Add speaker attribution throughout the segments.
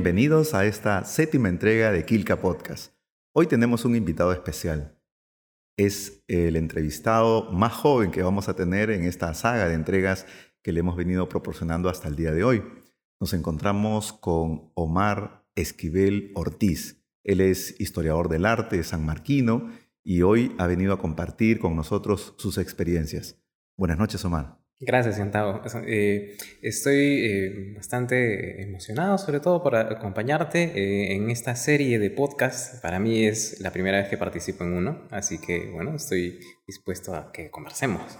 Speaker 1: Bienvenidos a esta séptima entrega de Kilka Podcast. Hoy tenemos un invitado especial. Es el entrevistado más joven que vamos a tener en esta saga de entregas que le hemos venido proporcionando hasta el día de hoy. Nos encontramos con Omar Esquivel Ortiz. Él es historiador del arte sanmarquino y hoy ha venido a compartir con nosotros sus experiencias. Buenas noches, Omar.
Speaker 2: Gracias, Gustavo. Eh, estoy eh, bastante emocionado, sobre todo, por acompañarte eh, en esta serie de podcasts. Para mí es la primera vez que participo en uno, así que, bueno, estoy dispuesto a que conversemos.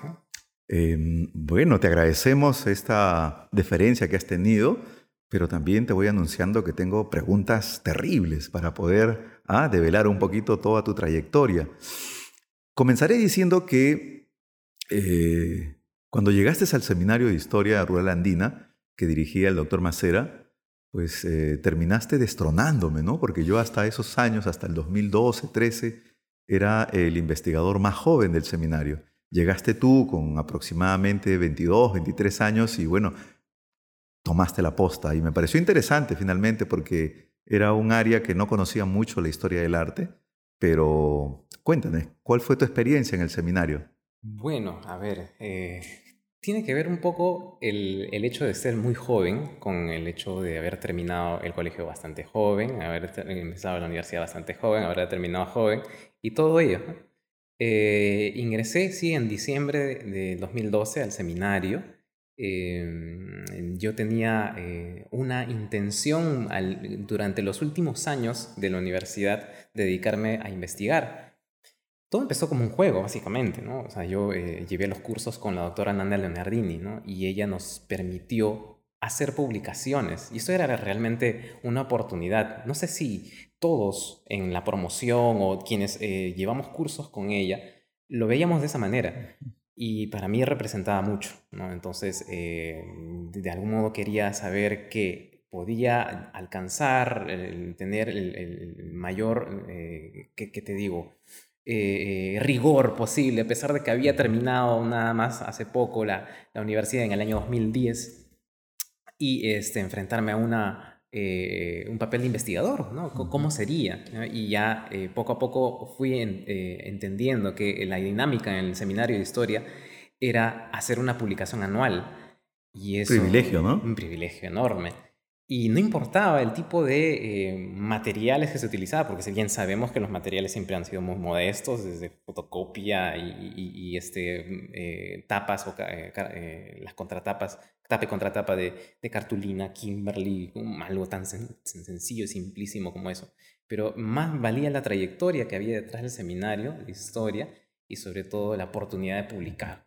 Speaker 1: Em, bueno, te agradecemos esta deferencia que has tenido, pero también te voy anunciando que tengo preguntas terribles para poder ah, develar un poquito toda tu trayectoria. Comenzaré diciendo que cuando llegaste al Seminario de Historia Rural Andina, que dirigía el doctor Macera, pues eh, terminaste destronándome, ¿no? Porque yo hasta esos años, hasta el 2012, 13, era el investigador más joven del seminario. Llegaste tú con aproximadamente 22, 23 años y bueno, tomaste la posta. Y me pareció interesante finalmente porque era un área que no conocía mucho la historia del arte. Pero cuéntame, ¿cuál fue tu experiencia en el seminario?
Speaker 2: Bueno, a ver, eh, tiene que ver un poco el, el, hecho de ser muy joven con el hecho de haber terminado el colegio bastante joven, haber empezado la universidad bastante joven, haber terminado joven y todo ello. Eh, ingresé, sí, en diciembre de 2012 al seminario. Em, yo tenía eh, una intención durante los últimos años de la universidad dedicarme a investigar todo empezó como un juego, básicamente, ¿no? O sea, yo eh, llevé los cursos con la doctora Nanda Leonardini, ¿no? Y ella nos permitió hacer publicaciones. Y eso era realmente una oportunidad. No sé si todos en la promoción o quienes eh, llevamos cursos con ella lo veíamos de esa manera. Y para mí representaba mucho, ¿no? Entonces, eh, de algún modo quería saber que podía alcanzar, tener el, mayor, ¿qué, te digo? Eh, rigor posible, a pesar de que había terminado nada más hace poco la, la universidad en el año 2010 y este, enfrentarme a una, eh, un papel de investigador, ¿no? ¿Cómo sería? Y ya eh, poco a poco fui entendiendo que la dinámica en el seminario de historia era hacer una publicación anual. Y
Speaker 1: eso, privilegio, ¿no?
Speaker 2: Un privilegio enorme. Y no importaba el tipo de eh, materiales que se utilizaba, porque si bien sabemos que los materiales siempre han sido muy modestos, desde fotocopia y, este, eh, tapas o eh, las contratapas, tapa y contratapa de, cartulina, Kimberly, algo tan sencillo y simplísimo como eso. Pero más valía la trayectoria que había detrás del seminario, la historia y sobre todo la oportunidad de publicar.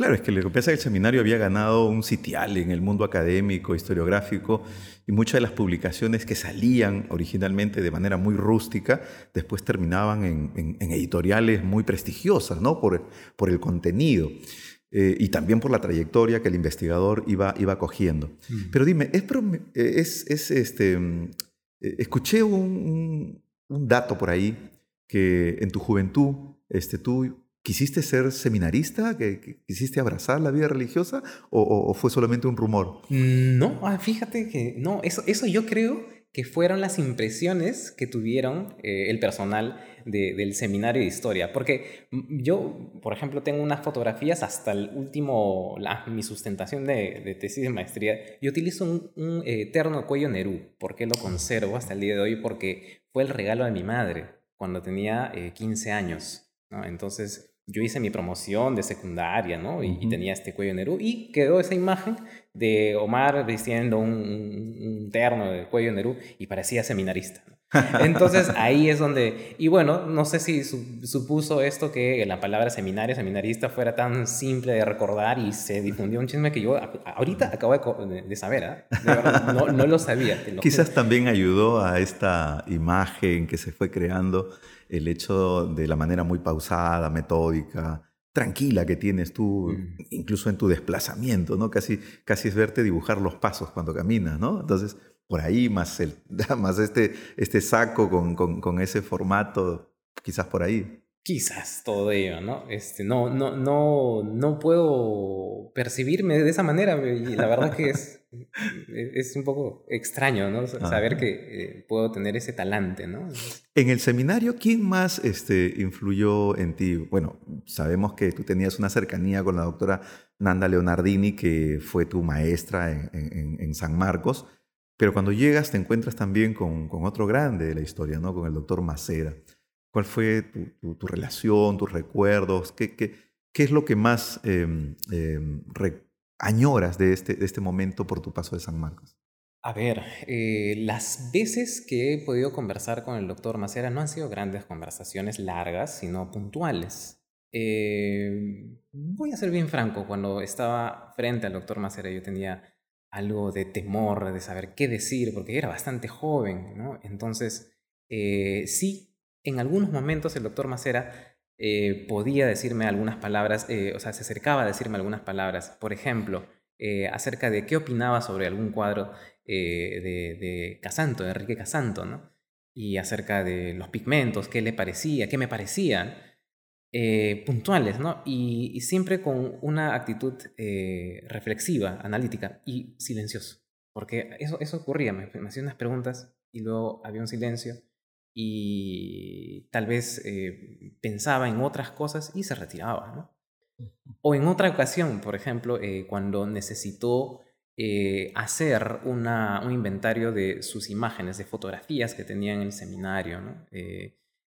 Speaker 1: Claro, es que lo que pasa es que el seminario había ganado un sitial en el mundo académico, historiográfico, y muchas de las publicaciones que salían originalmente de manera muy rústica, después terminaban en, editoriales muy prestigiosas, ¿no? Por, por el contenido. Eh, y también por la trayectoria que el investigador iba, iba cogiendo. Mm. Pero dime, es, es, este, eh, escuché un, un, dato por ahí que en tu juventud este, tú ¿Quisiste ser seminarista? ¿Quisiste abrazar la vida religiosa? ¿O, fue solamente un rumor?
Speaker 2: Mm, no, ah, fíjate que no, eso, eso yo creo que fueron las impresiones que tuvieron eh, el personal del seminario de historia. Porque mm, yo, por ejemplo, tengo unas fotografías hasta el último, mi sustentación de, tesis de maestría. Yo utilizo un, un eterno cuello Nerú. ¿Por qué lo conservo hasta el día de hoy? Porque fue el regalo de mi madre cuando tenía 15 eh, años. ¿no? Entonces, yo hice mi promoción de secundaria, ¿no? Y, tenía este cuello Nerú y quedó esa imagen de Omar vistiendo un, terno de cuello Nerú y parecía seminarista. Entonces ahí es donde, y bueno, no sé si supuso esto que la palabra seminario, seminarista fuera tan simple de recordar y se difundió un chisme que yo ahorita acabo de, saber, ¿eh? no, no, lo sabía.
Speaker 1: Quizás también ayudó a esta imagen que se fue creando el hecho de la manera muy pausada, metódica, tranquila que tienes tú, mm. incluso en tu desplazamiento, ¿no? Casi, casi es verte dibujar los pasos cuando caminas, ¿no? Entonces, por ahí, más, el, más este, este saco con, con, ese formato, quizás por ahí.
Speaker 2: Quizás todo ello, ¿no? Este, no, no, no, no puedo percibirme de esa manera y la verdad que es, es un poco extraño, ¿no? Saber que eh, puedo tener ese talante, ¿no?
Speaker 1: En el seminario, ¿quién más este, influyó en ti? Bueno, sabemos que tú tenías una cercanía con la doctora Nanda Leonardini, que fue tu maestra en, en, San Marcos, pero cuando llegas te encuentras también con, con otro grande de la historia, ¿no? Con el doctor Macera. ¿Cuál fue tu, relación, tus recuerdos? ¿Qué, qué, qué es lo que más em, em, añoras de este, de este momento por tu paso de San Marcos?
Speaker 2: A ver, eh, las veces que he podido conversar con el doctor Macera no han sido grandes conversaciones largas, sino puntuales. Eh, voy a ser bien franco, cuando estaba frente al doctor Macera yo tenía algo de temor, de saber qué decir, porque era bastante joven, ¿no? Entonces, eh, sí en algunos momentos el doctor Macera eh, podía decirme algunas palabras, eh, o sea, se acercaba a decirme algunas palabras, por ejemplo, eh, acerca de qué opinaba sobre algún cuadro de, de, Casanto, Enrique Casanto, ¿no? Y acerca de los pigmentos, qué le parecía, qué me parecían, puntuales, ¿no? Y, siempre con una actitud reflexiva, analítica y silencioso, porque eso, eso ocurría, me, me hacía unas preguntas y luego había un silencio y tal vez eh, pensaba en otras cosas y se retiraba. ¿no? O en otra ocasión, por ejemplo, eh, cuando necesitó eh, hacer una, un inventario de sus imágenes, de fotografías que tenía en el seminario. ¿no?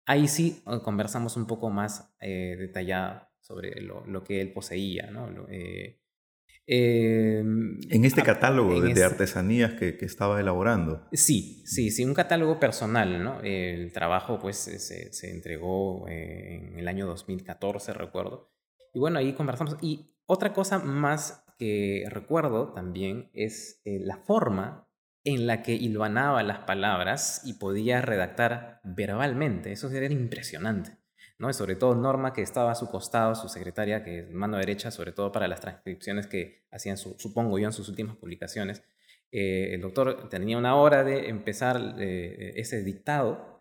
Speaker 2: ahí sí conversamos un poco más detallado sobre lo, lo, que él poseía. ¿no?
Speaker 1: Em, en este catálogo de, artesanías que, estaba elaborando.
Speaker 2: Sí, sí, sí, un catálogo personal, ¿no? El trabajo pues se, entregó eh, en el año 2014, recuerdo. Y bueno, ahí conversamos. Y otra cosa más que recuerdo también es eh, la forma en la que hilvanaba las palabras y podía redactar verbalmente. Eso era impresionante. ¿No? sobre todo Norma, que estaba a su costado, su secretaria, que es mano derecha, sobre todo para las transcripciones que hacían, supongo yo, en sus últimas publicaciones. Eh, el doctor tenía una hora de empezar eh, ese dictado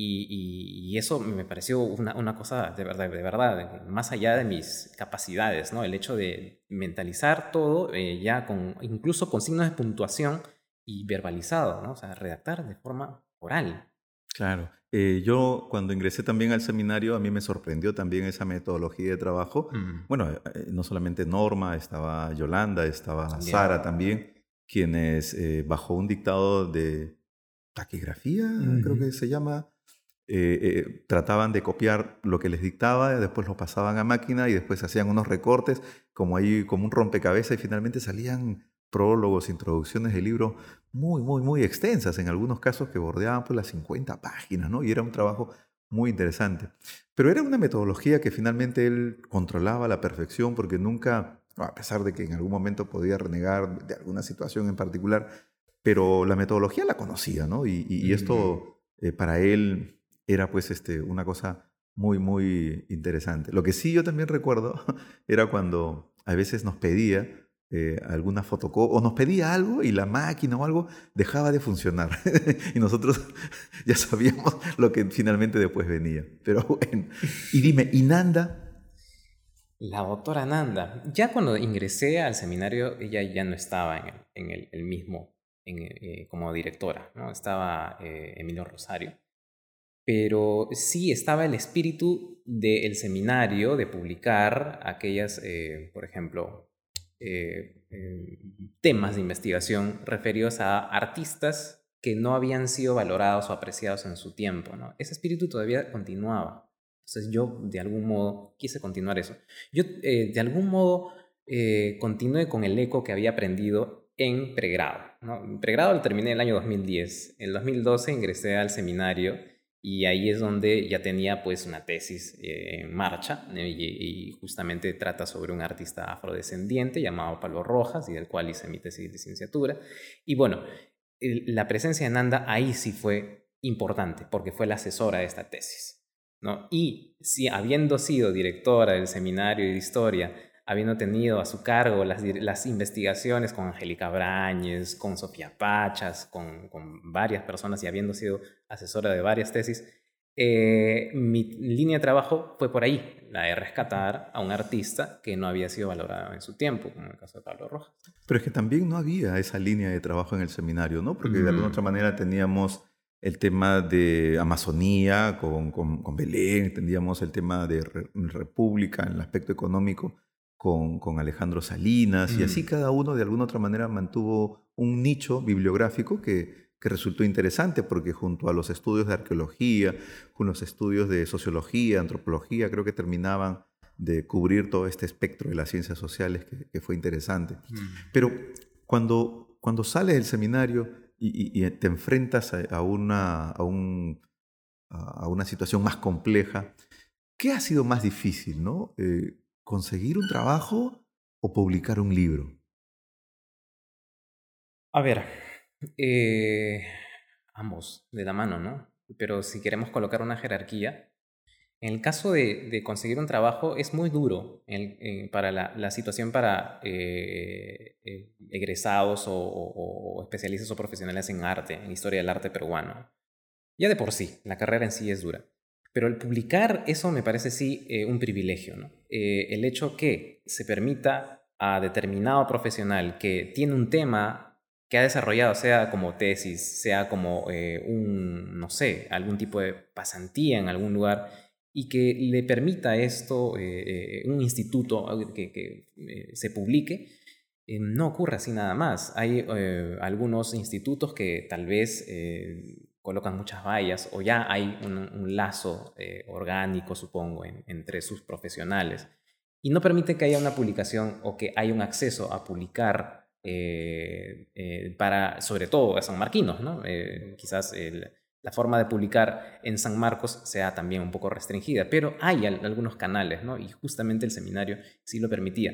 Speaker 2: y, eso me pareció una, cosa de verdad, de verdad, más allá de mis capacidades, ¿no? El hecho de mentalizar todo eh, ya con, incluso con signos de puntuación y verbalizado, ¿no? O sea, redactar de forma oral.
Speaker 1: Claro. Eh, yo cuando ingresé también al seminario, a mí me sorprendió también esa metodología de trabajo. Mm. Bueno, eh, no solamente Norma, estaba Yolanda, estaba Sara también, quienes eh, bajo un dictado de taquigrafía, creo que se llama, trataban de copiar lo que les dictaba, después lo pasaban a máquina y después hacían unos recortes, como ahí, como un rompecabezas y finalmente salían prólogos, introducciones de libros muy, muy, muy extensas, en algunos casos que bordeaban por las 50 páginas, ¿no? Y era un trabajo muy interesante. Pero era una metodología que finalmente él controlaba a la perfección porque nunca, a pesar de que en algún momento podía renegar de alguna situación en particular, pero la metodología la conocía, ¿no? Y, esto eh, para él era pues este, una cosa muy, muy interesante. Lo que sí yo también recuerdo era cuando a veces nos pedía eh, alguna fotocopia o nos pedía algo y la máquina o algo dejaba de funcionar. y nosotros ya sabíamos lo que finalmente después venía. Pero bueno, y dime, ¿y Nanda?
Speaker 2: La doctora Nanda. Ya cuando ingresé al seminario, ella ya no estaba en el, mismo eh, como directora, ¿no? estaba eh, Emilio Rosario. Pero sí estaba el espíritu del seminario de publicar aquellas, por ejemplo, eh, eh, temas de investigación referidos a artistas que no habían sido valorados o apreciados en su tiempo. Ese espíritu todavía continuaba. Entonces yo de algún modo quise continuar eso. Yo eh, de algún modo continué con el eco que había aprendido en pregrado. ¿no? pregrado lo terminé en el año 2010. En el 2012 ingresé al seminario y ahí es donde ya tenía pues una tesis eh, en marcha y, justamente trata sobre un artista afrodescendiente llamado Pablo Rojas y del cual hice mi tesis de licenciatura. Y bueno, la presencia de Nanda ahí sí fue importante porque fue la asesora de esta tesis. ¿no? Y si habiendo sido directora del seminario de historia habiendo tenido a su cargo las, las investigaciones con Angélica Brañez, con Sofía Pachas, con, con, varias personas y habiendo sido asesora de varias tesis, eh, mi línea de trabajo fue por ahí, la de rescatar a un artista que no había sido valorado en su tiempo, como en el caso de Pablo Rojas.
Speaker 1: Pero es que también no había esa línea de trabajo en el seminario, ¿no? Porque de alguna otra manera teníamos el tema de Amazonía con, con, Belén, teníamos el tema de República en el aspecto económico con, con Alejandro Salinas, y así cada uno de alguna otra manera mantuvo un nicho bibliográfico que que resultó interesante porque junto a los estudios de arqueología, con los estudios de sociología, antropología, creo que terminaban de cubrir todo este espectro de las ciencias sociales que, fue interesante. Mm. Pero cuando, cuando sales del seminario y, te enfrentas a, una, a, un, a, una situación más compleja, ¿qué ha sido más difícil? ¿no? Eh, ¿Conseguir un trabajo o publicar un libro?
Speaker 2: A ver, eh, ambos, de la mano, ¿no? Pero si queremos colocar una jerarquía, en el caso de, conseguir un trabajo es muy duro eh, para la, situación para eh, egresados o, especialistas o profesionales en arte, en historia del arte peruano. Ya de por sí, la carrera en sí es dura. Pero el publicar, eso me parece sí un privilegio. ¿no? el hecho que se permita a determinado profesional que tiene un tema que ha desarrollado, sea como tesis, sea como eh, un, no sé, algún tipo de pasantía en algún lugar, y que le permita esto, eh, eh, un instituto que, se publique, no ocurre así nada más. Hay algunos institutos que tal vez colocan muchas vallas o ya hay un, lazo orgánico, supongo, entre sus profesionales. Y no permite que haya una publicación o que haya un acceso a publicar eh, eh, para, sobre todo a San Marquinos, ¿no? Eh, quizás la forma de publicar en San Marcos sea también un poco restringida, pero hay algunos canales, ¿no? Y justamente el seminario sí lo permitía.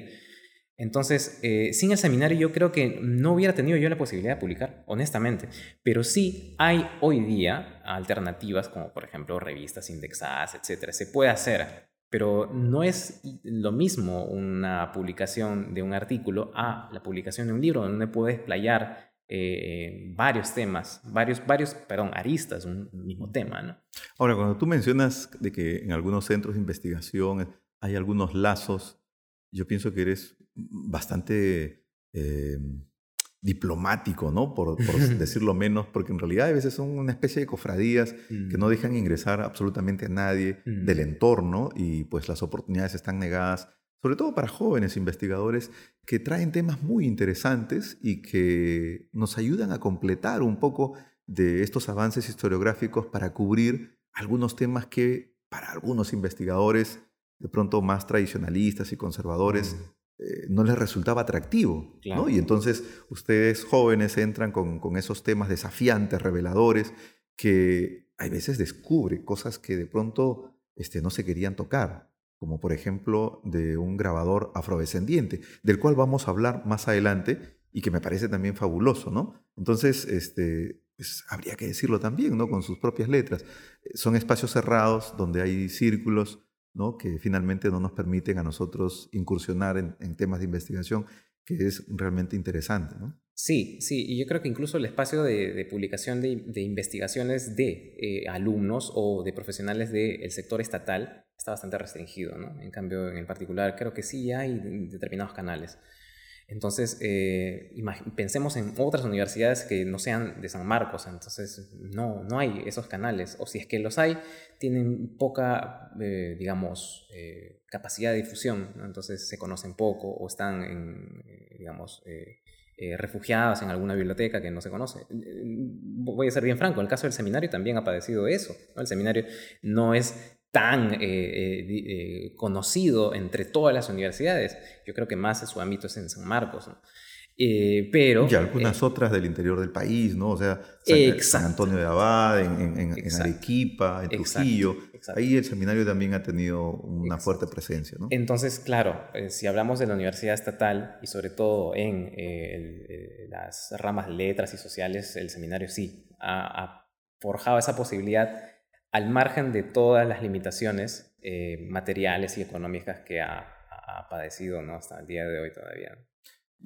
Speaker 2: Entonces, sin el seminario yo creo que no hubiera tenido yo la posibilidad de publicar, honestamente. Pero sí hay hoy día alternativas como por ejemplo revistas indexadas, etcétera. Se puede hacer pero no es lo mismo una publicación de un artículo a la publicación de un libro donde puedes playar eh, varios temas, varios, varios, perdón, aristas, un mismo tema, ¿no?
Speaker 1: Ahora, cuando tú mencionas de que en algunos centros de investigación hay algunos lazos, yo pienso que eres bastante eh, diplomático, ¿no? Por, decirlo menos, porque en realidad a veces son una especie de cofradías que no mm. dejan ingresar absolutamente a nadie del mm. entorno y pues las oportunidades están negadas, sobre todo para jóvenes investigadores que traen temas muy interesantes y que nos ayudan a completar un poco de estos avances historiográficos para cubrir algunos temas que para algunos investigadores de pronto más tradicionalistas y conservadores mm. Eh, no les resultaba atractivo. ¿no? Y entonces ustedes jóvenes entran con, con, esos temas desafiantes, reveladores, que hay veces descubre cosas que de pronto este, no se querían tocar, como por ejemplo de un grabador afrodescendiente, del cual vamos a hablar más adelante y que me parece también fabuloso. ¿no? Entonces, este, pues, habría que decirlo también, ¿no? con sus propias letras. Son espacios cerrados donde hay círculos que finalmente no nos permiten a nosotros incursionar en, temas de investigación, que es realmente interesante. ¿no?
Speaker 2: Sí, sí, y yo creo que incluso el espacio de, publicación de, investigaciones de eh, alumnos o de profesionales del sector estatal está bastante restringido, ¿no? En cambio, en el particular, creo que sí hay determinados canales. Entonces, eh, pensemos en otras universidades que no sean de San Marcos, entonces no, no hay esos canales, o si es que los hay, tienen poca, eh, digamos, eh, capacidad de difusión, entonces se conocen poco o están, en, digamos, refugiadas en alguna biblioteca que no se conoce. Voy a ser bien franco, el caso del seminario también ha padecido eso. El seminario no es tan eh, eh, eh, conocido entre todas las universidades. Yo creo que más su ámbito es en San Marcos. pero,
Speaker 1: y algunas otras del interior del país, ¿no? O sea, San, Antonio de Abad, en, Arequipa, en Trujillo. Ahí el seminario también ha tenido una fuerte presencia, ¿no?
Speaker 2: Entonces, claro, si hablamos de la universidad estatal y sobre todo en las ramas letras y sociales, el seminario sí ha forjado esa posibilidad al margen de todas las limitaciones eh, materiales y económicas que ha, padecido ¿no? hasta el día de hoy todavía.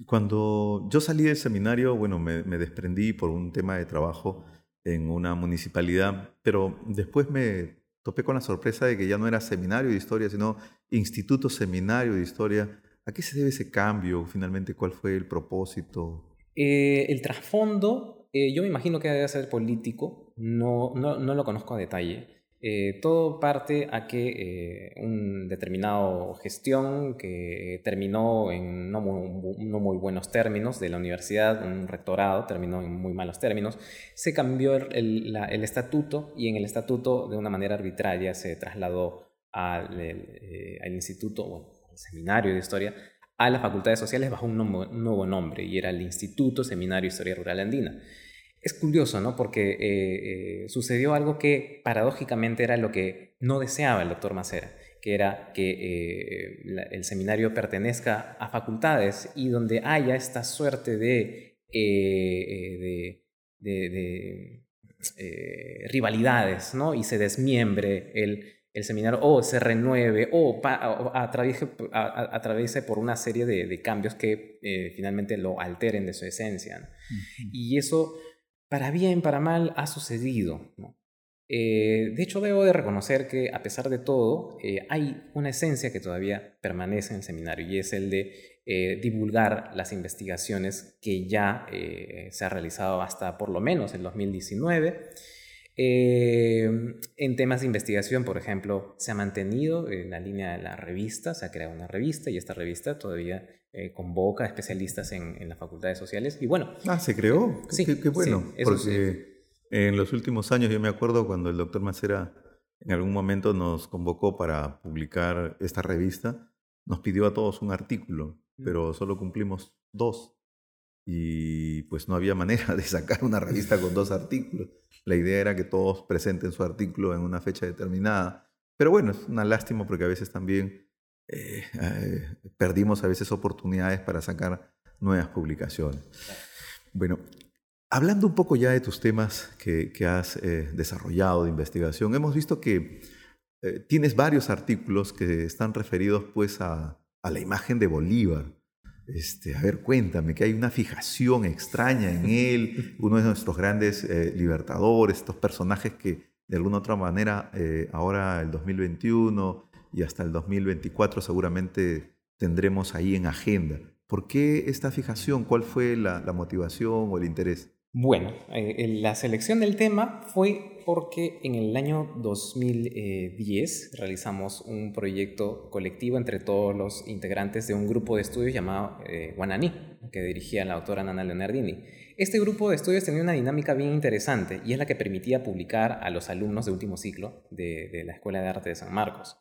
Speaker 1: Cuando yo salí del seminario, bueno, me, desprendí por un tema de trabajo en una municipalidad, pero después me topé con la sorpresa de que ya no era seminario de historia, sino Instituto Seminario de Historia. ¿A qué se debe ese cambio? Finalmente, ¿cuál fue el propósito?
Speaker 2: Eh, el trasfondo, eh, yo me imagino que debe ser político, no, no, no lo conozco a detalle. Eh, todo parte a que eh, un determinado gestión que terminó en no muy, buenos términos de la universidad, un rectorado terminó en muy malos términos, se cambió el, estatuto y en el estatuto de una manera arbitraria se trasladó al, eh, al instituto, bueno, al seminario de historia, a las facultades sociales bajo un nuevo nombre y era el Instituto Seminario de Historia Rural Andina. Es curioso, ¿no? Porque eh, eh, sucedió algo que paradójicamente era lo que no deseaba el doctor Macera, que era que eh, el seminario pertenezca a facultades y donde haya esta suerte de, de, rivalidades, ¿no? Y se desmiembre el, el seminario o se renueve o, atraviese, por una serie de, cambios que finalmente lo alteren de su esencia. Y eso para bien, para mal, ha sucedido. Eh, de hecho, debo de reconocer que a pesar de todo, eh, hay una esencia que todavía permanece en el seminario y es el de eh, divulgar las investigaciones que ya se ha realizado hasta por lo menos el 2019 Em, en temas de investigación, por ejemplo, se ha mantenido en la línea de la revista, se ha creado una revista y esta revista todavía eh, convoca especialistas en, en, las facultades sociales. Y bueno.
Speaker 1: Ah, se creó. Sí, qué, bueno. porque en los últimos años, yo me acuerdo cuando el doctor Macera en algún momento nos convocó para publicar esta revista, nos pidió a todos un artículo, mm. pero solo cumplimos dos y pues no había manera de sacar una revista con dos artículos. La idea era que todos presenten su artículo en una fecha determinada. Pero bueno, es una lástima porque a veces también eh, eh, perdimos a veces oportunidades para sacar nuevas publicaciones. Bueno, hablando un poco ya de tus temas que, has eh, desarrollado de investigación, hemos visto que tienes varios artículos que están referidos pues a, a la imagen de Bolívar. Este, a ver, cuéntame, que hay una fijación extraña en él, uno de nuestros grandes eh, libertadores, estos personajes que de alguna otra manera eh, ahora el 2021 y hasta el 2024 seguramente tendremos ahí en agenda. ¿Por qué esta fijación? ¿Cuál fue la, motivación o el interés?
Speaker 2: Bueno, eh, la selección del tema fue porque en el año 2010 realizamos un proyecto colectivo entre todos los integrantes de un grupo de estudios llamado eh, que dirigía la autora Nana Leonardini. Este grupo de estudios tenía una dinámica bien interesante y es la que permitía publicar a los alumnos de último ciclo de, la Escuela de Arte de San Marcos.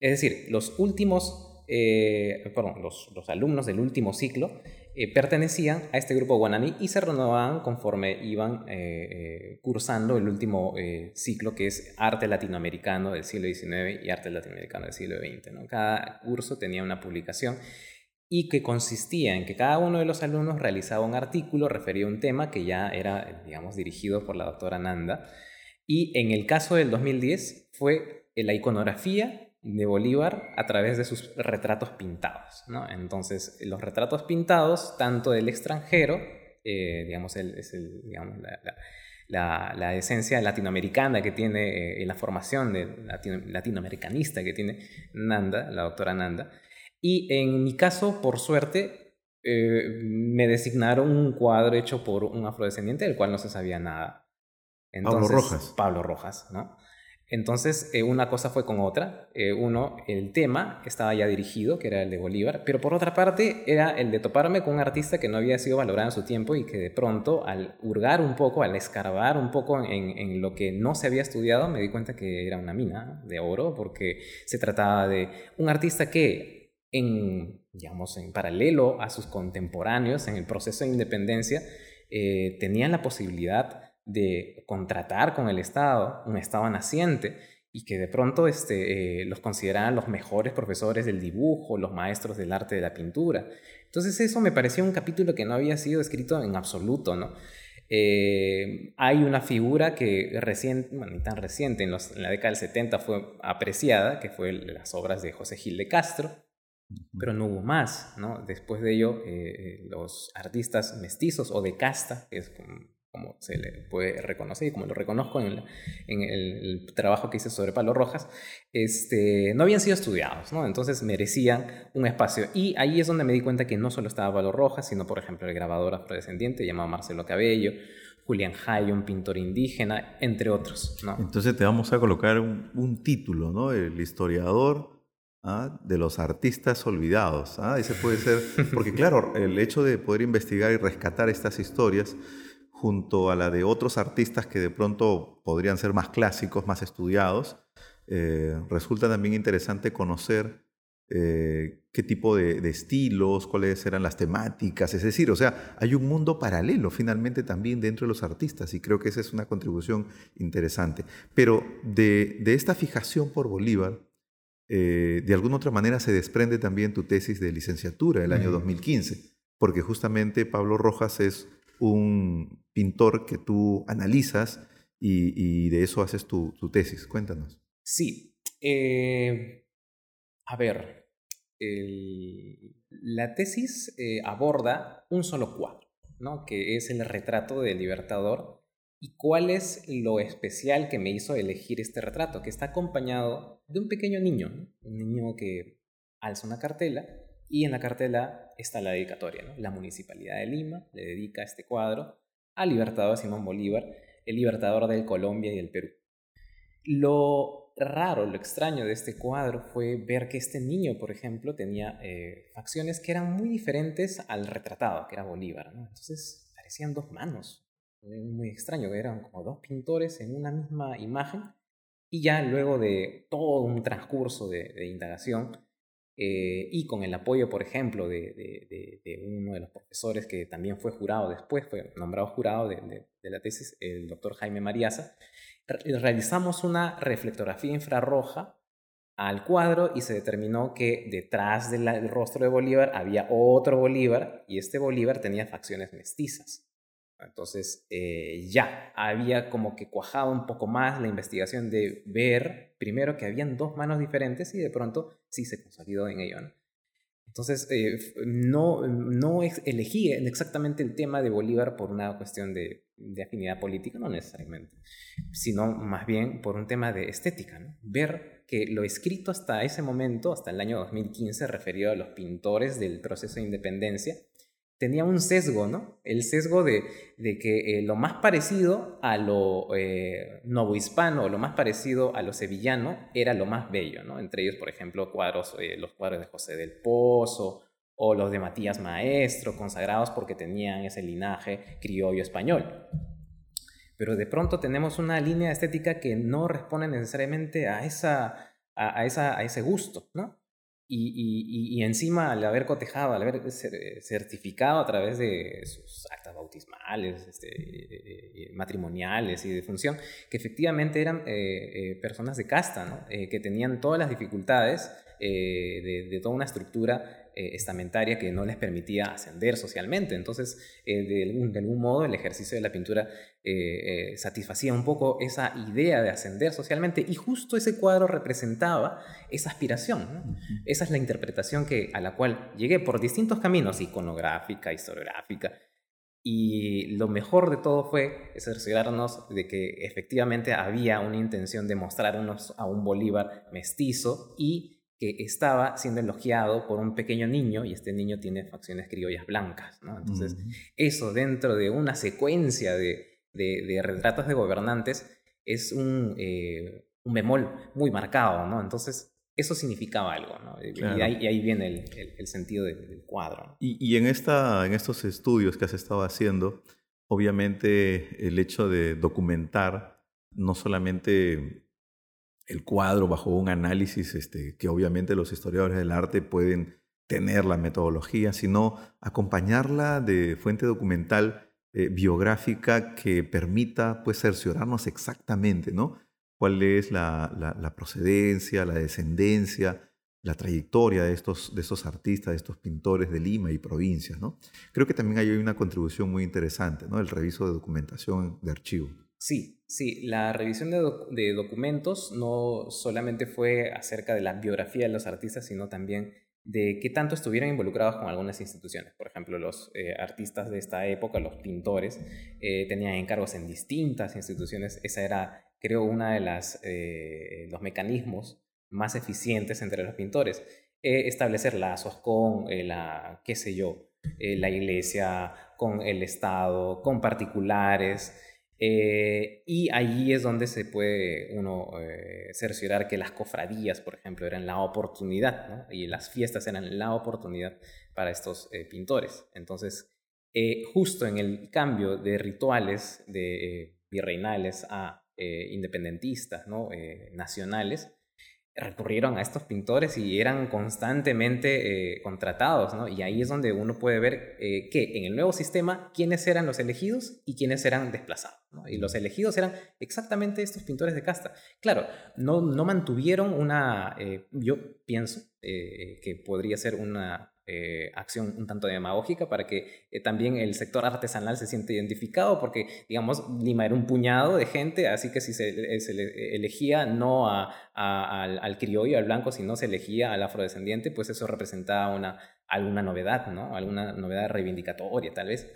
Speaker 2: Es decir, los últimos, eh, perdón, los, alumnos del último ciclo eh, pertenecían a este grupo guananí y se renovaban conforme iban eh, eh, cursando el último ciclo que es arte latinoamericano del siglo XIX y arte latinoamericano del siglo XX. Cada curso tenía una publicación y que consistía en que cada uno de los alumnos realizaba un artículo referido a un tema que ya era, digamos, dirigido por la doctora Nanda. Y en el caso del 2010 fue la iconografía de Bolívar a través de sus retratos pintados. ¿no? Entonces, los retratos pintados, tanto del extranjero, eh, digamos, es digamos, la, la, esencia latinoamericana que tiene, eh, la formación de latinoamericanista que tiene Nanda, la doctora Nanda. Y en mi caso, por suerte, eh, me designaron un cuadro hecho por un afrodescendiente del cual no se sabía nada.
Speaker 1: Pablo Rojas.
Speaker 2: Pablo Rojas, ¿no? Entonces, eh, una cosa fue con otra. Eh, uno, el tema estaba ya dirigido, que era el de Bolívar, pero por otra parte era el de toparme con un artista que no había sido valorado en su tiempo y que de pronto, al hurgar un poco, al escarbar un poco en, lo que no se había estudiado, me di cuenta que era una mina de oro, porque se trataba de un artista que, en, digamos, en paralelo a sus contemporáneos en el proceso de independencia, eh, tenían la posibilidad de contratar con el Estado, un Estado naciente, y que de pronto este, eh, los consideraban los mejores profesores del dibujo, los maestros del arte de la pintura. Entonces eso me parecía un capítulo que no había sido escrito en absoluto, ¿no? Eh, hay una figura que recién, bueno, ni tan reciente, en, la década del 70 fue apreciada, que fue las obras de José Gil de Castro, pero no hubo más, ¿no? Después de ello, eh, los artistas mestizos o de casta, que es como se le puede reconocer y como lo reconozco en, el, trabajo que hice sobre Palo Rojas, este, no habían sido estudiados, ¿no? Entonces merecían un espacio. Y ahí es donde me di cuenta que no solo estaba Palo Rojas, sino, por ejemplo, el grabador afrodescendiente llamado Marcelo Cabello, Julián Jaya, un pintor indígena, entre otros. ¿no?
Speaker 1: Entonces te vamos a colocar un, título, ¿no? El historiador ¿ah? de los artistas olvidados. ¿ah? Ese puede ser, porque claro, el hecho de poder investigar y rescatar estas historias junto a la de otros artistas que de pronto podrían ser más clásicos, más estudiados, eh, resulta también interesante conocer eh, qué tipo de, estilos, cuáles eran las temáticas, es decir, o sea, hay un mundo paralelo finalmente también dentro de los artistas y creo que esa es una contribución interesante. Pero de, esta fijación por Bolívar, eh, de alguna otra manera se desprende también tu tesis de licenciatura del año 2015, porque justamente Pablo Rojas es un pintor que tú analizas y, de eso haces tu, tesis. Cuéntanos.
Speaker 2: Sí. Eh, a ver, la tesis eh, aborda un solo cuadro, ¿no? que es el retrato del libertador. ¿Y cuál es lo especial que me hizo elegir este retrato? Que está acompañado de un pequeño niño, un niño que alza una cartela y en la cartela está la dedicatoria. La Municipalidad de Lima le dedica este cuadro al libertador Simón Bolívar, el libertador de Colombia y del Perú. Lo raro, lo extraño de este cuadro fue ver que este niño, por ejemplo, tenía eh, facciones que eran muy diferentes al retratado, que era Bolívar. Entonces parecían dos manos. Muy extraño, eran como dos pintores en una misma imagen. Y ya luego de todo un transcurso de, indagación, eh, y con el apoyo, por ejemplo, de, de, uno de los profesores que también fue jurado después, fue nombrado jurado de, la tesis, el doctor Jaime Mariaza, realizamos una reflectografía infrarroja al cuadro y se determinó que detrás del rostro de Bolívar había otro Bolívar y este Bolívar tenía facciones mestizas. Entonces eh, ya había como que cuajado un poco más la investigación de ver primero que habían dos manos diferentes y de pronto sí se consolidó en ello. Entonces, eh, no, no elegí exactamente el tema de Bolívar por una cuestión de, de, afinidad política, no necesariamente, sino más bien por un tema de estética. ¿no? Ver que lo escrito hasta ese momento, hasta el año 2015, referido a los pintores del proceso de independencia, tenía un sesgo, ¿no? El sesgo de, que eh, lo más parecido a lo eh, novohispano o lo más parecido a lo sevillano era lo más bello, ¿no? Entre ellos, por ejemplo, cuadros, eh, los cuadros de José del Pozo o los de Matías Maestro, consagrados porque tenían ese linaje criollo español. Pero de pronto tenemos una línea estética que no responde necesariamente a, esa, a, esa, a ese gusto, ¿no? Y, y, encima, al haber cotejado, al haber certificado a través de sus actas bautismales, este, eh, eh, matrimoniales y de función, que efectivamente eran eh, personas de casta, ¿no? que tenían todas las dificultades de, de, toda una estructura eh, estamentaria que no les permitía ascender socialmente. Entonces, eh, de, algún, modo, el ejercicio de la pintura eh, satisfacía un poco esa idea de ascender socialmente y justo ese cuadro representaba esa aspiración. Esa es la interpretación que, a la cual llegué por distintos caminos, iconográfica, historiográfica, y lo mejor de todo fue cerciorarnos de que efectivamente había una intención de mostrarnos a un Bolívar mestizo y que estaba siendo elogiado por un pequeño niño y este niño tiene facciones criollas blancas. ¿no? Entonces, eso dentro de una secuencia de, de, retratos de gobernantes es un, eh, un, bemol muy marcado. ¿no? Entonces, eso significaba algo. ¿no? Y, ahí, viene el, el, sentido del, cuadro.
Speaker 1: Y, y, en, esta, en estos estudios que has estado haciendo, obviamente el hecho de documentar no solamente el cuadro bajo un análisis este, que obviamente los historiadores del arte pueden tener la metodología, sino acompañarla de fuente documental eh, biográfica que permita pues cerciorarnos exactamente, ¿no? Cuál es la, procedencia, la descendencia, la trayectoria de estos, de estos artistas, de estos pintores de Lima y provincias, ¿no? Creo que también hay una contribución muy interesante, ¿no? El reviso de documentación de archivo.
Speaker 2: Sí, sí, la revisión de, documentos no solamente fue acerca de la biografía de los artistas, sino también de qué tanto estuvieron involucrados con algunas instituciones. Por ejemplo, los eh, artistas de esta época, los pintores, eh, tenían encargos en distintas instituciones. Esa era, creo, uno de las, eh, los mecanismos más eficientes entre los pintores. establecer lazos con la, qué sé yo, la iglesia, con el Estado, con particulares. Eh, y allí es donde se puede uno eh, cerciorar que las cofradías, por ejemplo, eran la oportunidad, ¿no? y las fiestas eran la oportunidad para estos eh, pintores. Entonces, justo en el cambio de rituales de virreinales a independentistas, ¿no? nacionales, recurrieron a estos pintores y eran constantemente eh, contratados, ¿no? Y ahí es donde uno puede ver eh, que en el nuevo sistema, quiénes eran los elegidos y quiénes eran desplazados. Y los elegidos eran exactamente estos pintores de casta. Claro, no, no mantuvieron una, eh, yo pienso que podría ser una eh, acción un tanto demagógica para que eh, también el sector artesanal se siente identificado, porque, digamos, Lima era un puñado de gente, así que si se, eh, elegía no a, al, criollo, al blanco, sino se elegía al afrodescendiente, pues eso representaba una, alguna novedad, ¿no? Alguna novedad reivindicatoria, tal vez.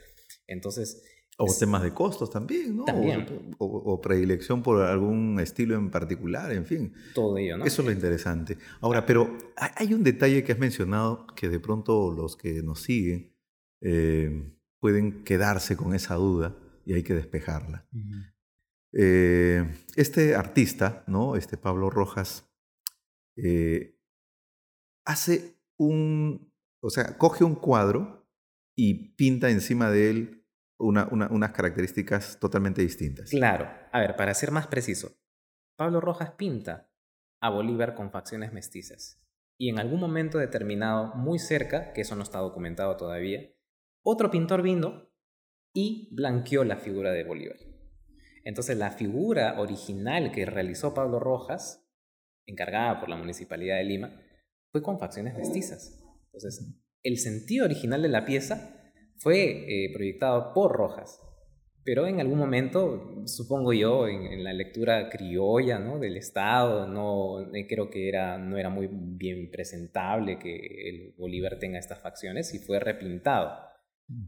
Speaker 2: Entonces,
Speaker 1: o temas de costos también, ¿no?
Speaker 2: También.
Speaker 1: O, predilección por algún estilo en particular, en fin.
Speaker 2: Todo ello, ¿no?
Speaker 1: Eso es lo interesante. Ahora, pero hay un detalle que has mencionado que de pronto los que nos siguen eh, pueden quedarse con esa duda y hay que despejarla. Eh, este artista, ¿no? Este Pablo Rojas, eh, hace un, o sea, coge un cuadro y pinta encima de él unas características totalmente distintas.
Speaker 2: Claro. A ver, para ser más preciso, Pablo Rojas pinta a Bolívar con facciones mestizas. Y en algún momento determinado, muy cerca, que eso no está documentado todavía, otro pintor vino y blanqueó la figura de Bolívar. Entonces la figura original que realizó Pablo Rojas, encargada por la Municipalidad de Lima, fue con facciones mestizas. Entonces, el sentido original de la pieza fue eh, proyectado por Rojas, pero en algún momento, supongo yo, en, la lectura criolla ¿no? del Estado, no eh, creo que era, no era muy bien presentable que el Bolívar tenga estas facciones y fue repintado.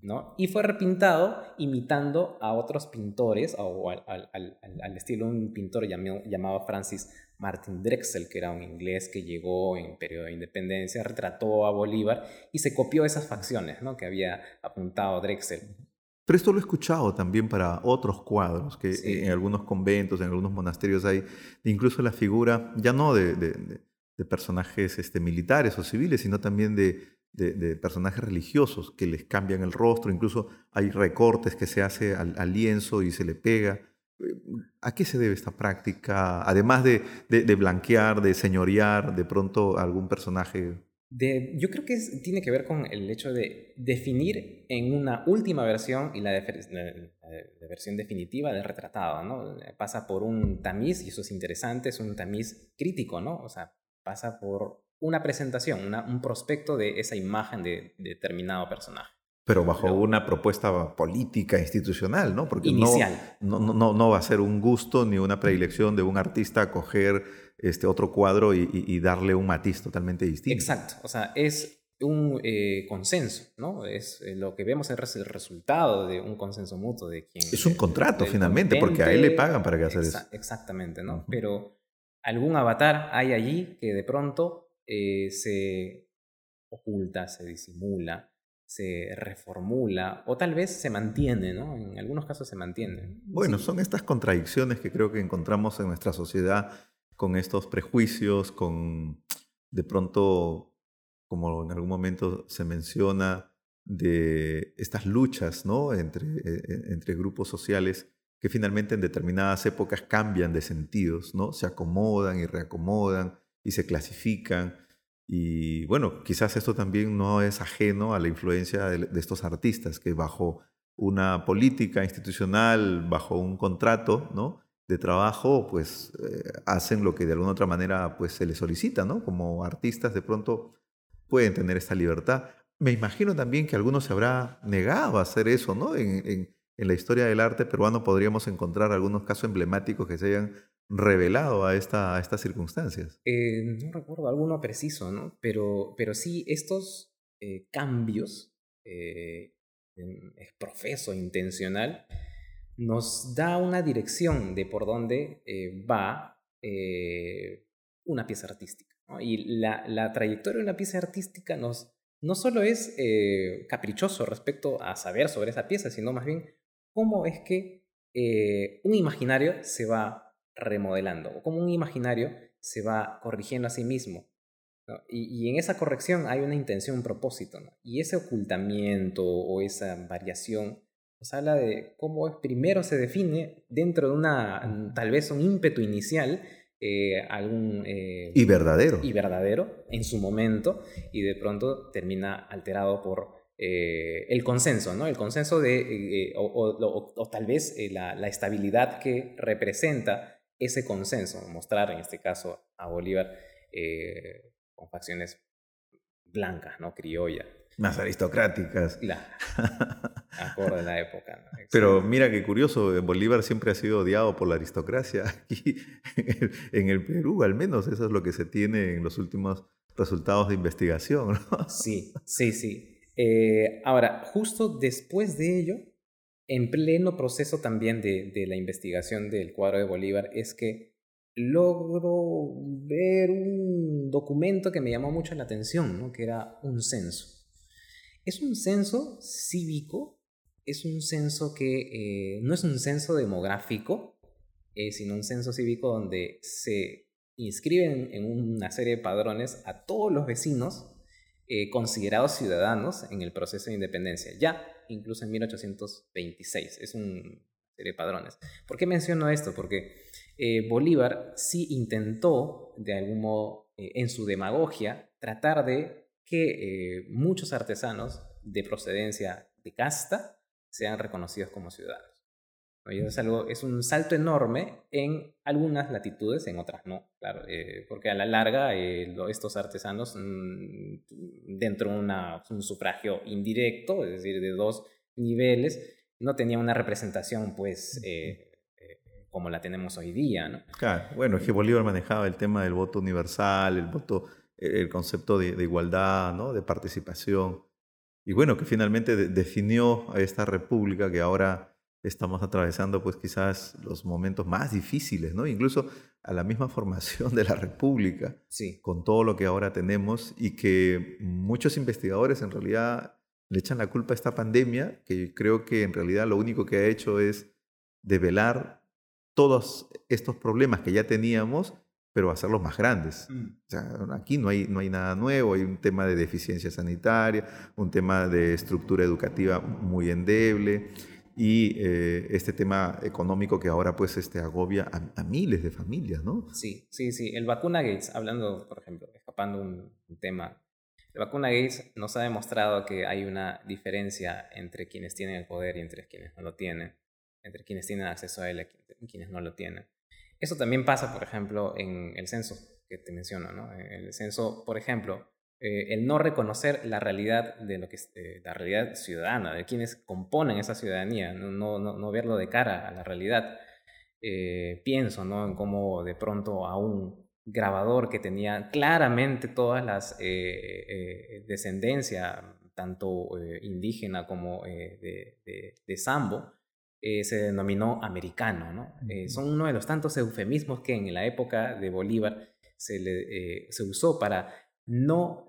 Speaker 2: ¿no? Y fue repintado imitando a otros pintores, o al, estilo de un pintor llamado, llamado Francis Martin Drexel, que era un inglés que llegó en periodo de independencia, retrató a Bolívar y se copió esas facciones ¿no? que había apuntado Drexel.
Speaker 1: Pero esto lo he escuchado también para otros cuadros, que en algunos conventos, en algunos monasterios hay incluso la figura, ya no de, de, personajes este, militares o civiles, sino también de, de, personajes religiosos que les cambian el rostro, incluso hay recortes que se hace al, al lienzo y se le pega. ¿A qué se debe esta práctica? Además de, blanquear, de señorear de pronto algún personaje.
Speaker 2: Yo creo que tiene que ver con el hecho de definir en una última versión y la, versión definitiva del retratado, ¿no? Pasa por un tamiz, y eso es interesante, es un tamiz crítico, ¿no? O sea, pasa por una presentación, un prospecto de esa imagen de determinado personaje.
Speaker 1: Pero bajo una propuesta política, institucional, ¿no?
Speaker 2: Porque Inicial.
Speaker 1: No, no, no, va a ser un gusto ni una predilección de un artista coger este otro cuadro y, darle un matiz totalmente distinto.
Speaker 2: Exacto. O sea, es un eh, consenso, ¿no? Es eh, lo que vemos es el resultado de un consenso mutuo de quien...
Speaker 1: Es un contrato finalmente, porque a él le pagan para que haga eso.
Speaker 2: Exactamente, ¿no? Pero algún avatar hay allí que de pronto eh, se oculta, se disimula se reformula o tal vez se mantiene, ¿no? En algunos casos se mantiene.
Speaker 1: Bueno, son estas contradicciones que creo que encontramos en nuestra sociedad con estos prejuicios, con de pronto, como en algún momento se menciona, de estas luchas, ¿no? Entre, e, entre grupos sociales que finalmente en determinadas épocas cambian de sentidos, ¿no? Se acomodan y reacomodan y se clasifican y bueno, quizás esto también no es ajeno a la influencia de, estos artistas que bajo una política institucional, bajo un contrato ¿no? de trabajo, pues eh, hacen lo que de alguna otra manera pues, se les solicita, ¿no? Como artistas de pronto pueden tener esta libertad. Me imagino también que algunos se habrá negado a hacer eso, ¿no? En, en, en la historia del arte peruano podríamos encontrar algunos casos emblemáticos que se hayan revelado a, esta, estas circunstancias?
Speaker 2: Eh, no recuerdo alguno preciso, ¿no? Pero, pero sí, estos eh, cambios, eh, es profeso, intencional, nos da una dirección de por dónde va una pieza artística. Y la, trayectoria de una pieza artística no solo es caprichoso respecto a saber sobre esa pieza, sino más bien cómo es que un imaginario se va remodelando, o como un imaginario se va corrigiendo a sí mismo. Y, en esa corrección hay una intención, un propósito. Y ese ocultamiento o esa variación nos habla de cómo primero se define dentro de una, tal vez un ímpetu inicial, eh, algún...
Speaker 1: Eh, y verdadero.
Speaker 2: Y verdadero en su momento, y de pronto termina alterado por eh, el consenso, ¿no? El consenso de, o, tal vez la, la, estabilidad que representa ese consenso, mostrar en este caso a Bolívar eh, con facciones blancas, ¿no? Criolla.
Speaker 1: Más aristocráticas.
Speaker 2: La, acorde a la época.
Speaker 1: Pero mira qué curioso, Bolívar siempre ha sido odiado por la aristocracia. Aquí en el, Perú, al menos, eso es lo que se tiene en los últimos resultados de investigación.
Speaker 2: Sí, sí, sí. Eh, ahora, justo después de ello, en pleno proceso también de, la investigación del cuadro de Bolívar es que logro ver un documento que me llamó mucho la atención, que era un censo. Es un censo cívico, es un censo que eh, no es un censo demográfico, eh, sino un censo cívico donde se inscriben en una serie de padrones a todos los vecinos eh, considerados ciudadanos en el proceso de independencia. Ya incluso en 1826. Es un serie de padrones. ¿Por qué menciono esto? Porque eh, Bolívar sí intentó, de algún modo, eh, en su demagogia, tratar de que eh, muchos artesanos de procedencia de casta sean reconocidos como ciudadanos. Es, algo, es un salto enorme en algunas latitudes, en otras no, claro, porque a la larga estos artesanos, mm, dentro de un sufragio indirecto, es decir, de dos niveles, no tenía una representación, pues, eh, eh, como la tenemos hoy día, ¿no?
Speaker 1: Claro, bueno, es que Bolívar manejaba el tema del voto universal, el voto, el concepto de, igualdad, ¿no? De participación. Y bueno, que finalmente definió a esta república que ahora estamos atravesando, pues quizás los momentos más difíciles, ¿no? Incluso a la misma formación de la república,
Speaker 2: sí.
Speaker 1: con todo lo que ahora tenemos y que muchos investigadores en realidad le echan la culpa a esta pandemia, que creo que en realidad lo único que ha hecho es develar todos estos problemas que ya teníamos, pero hacerlos más grandes. Mm. aquí no hay, no hay nada nuevo, hay un tema de deficiencia sanitaria, un tema de estructura educativa muy endeble y eh, este tema económico que ahora pues este, agobia a, miles de familias, ¿no?
Speaker 2: Sí, sí, sí. El vacuna Gates, hablando, por ejemplo, escapando un, un tema la vacuna Gates nos ha demostrado que hay una diferencia entre quienes tienen el poder y entre quienes no lo tienen, entre quienes tienen acceso a él y quienes no lo tienen. Eso también pasa, por ejemplo, en el censo que te menciono, ¿no? El censo, por ejemplo, eh, el no reconocer la realidad de lo que es eh, la realidad ciudadana, de quienes componen esa ciudadanía, no, no, no verlo de cara a la realidad. Eh, pienso ¿no? en cómo de pronto aún grabador que tenía claramente todas las descendencia, tanto indígena como de, de, Sambo, se denominó americano. ¿no? son uno de los tantos eufemismos que en la época de Bolívar se, le, se usó para no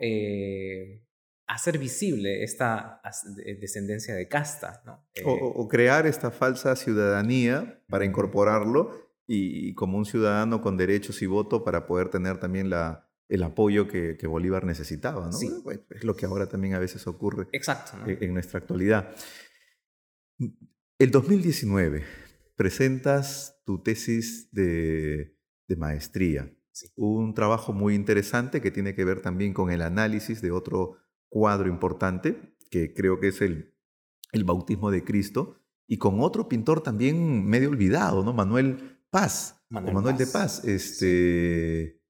Speaker 2: hacer visible esta descendencia de casta. ¿no?
Speaker 1: o, crear esta falsa ciudadanía para incorporarlo y, como un ciudadano con derechos y voto para poder tener también la, el apoyo que, que Bolívar necesitaba. ¿no? es lo que ahora también a veces ocurre
Speaker 2: Exacto,
Speaker 1: en, nuestra actualidad. El 2019 presentas tu tesis de, de maestría. Un trabajo muy interesante que tiene que ver también con el análisis de otro cuadro importante, que creo que es el, el bautismo de Cristo, y con otro pintor también medio olvidado, ¿no? Manuel Paz, Manuel, de Paz. Este,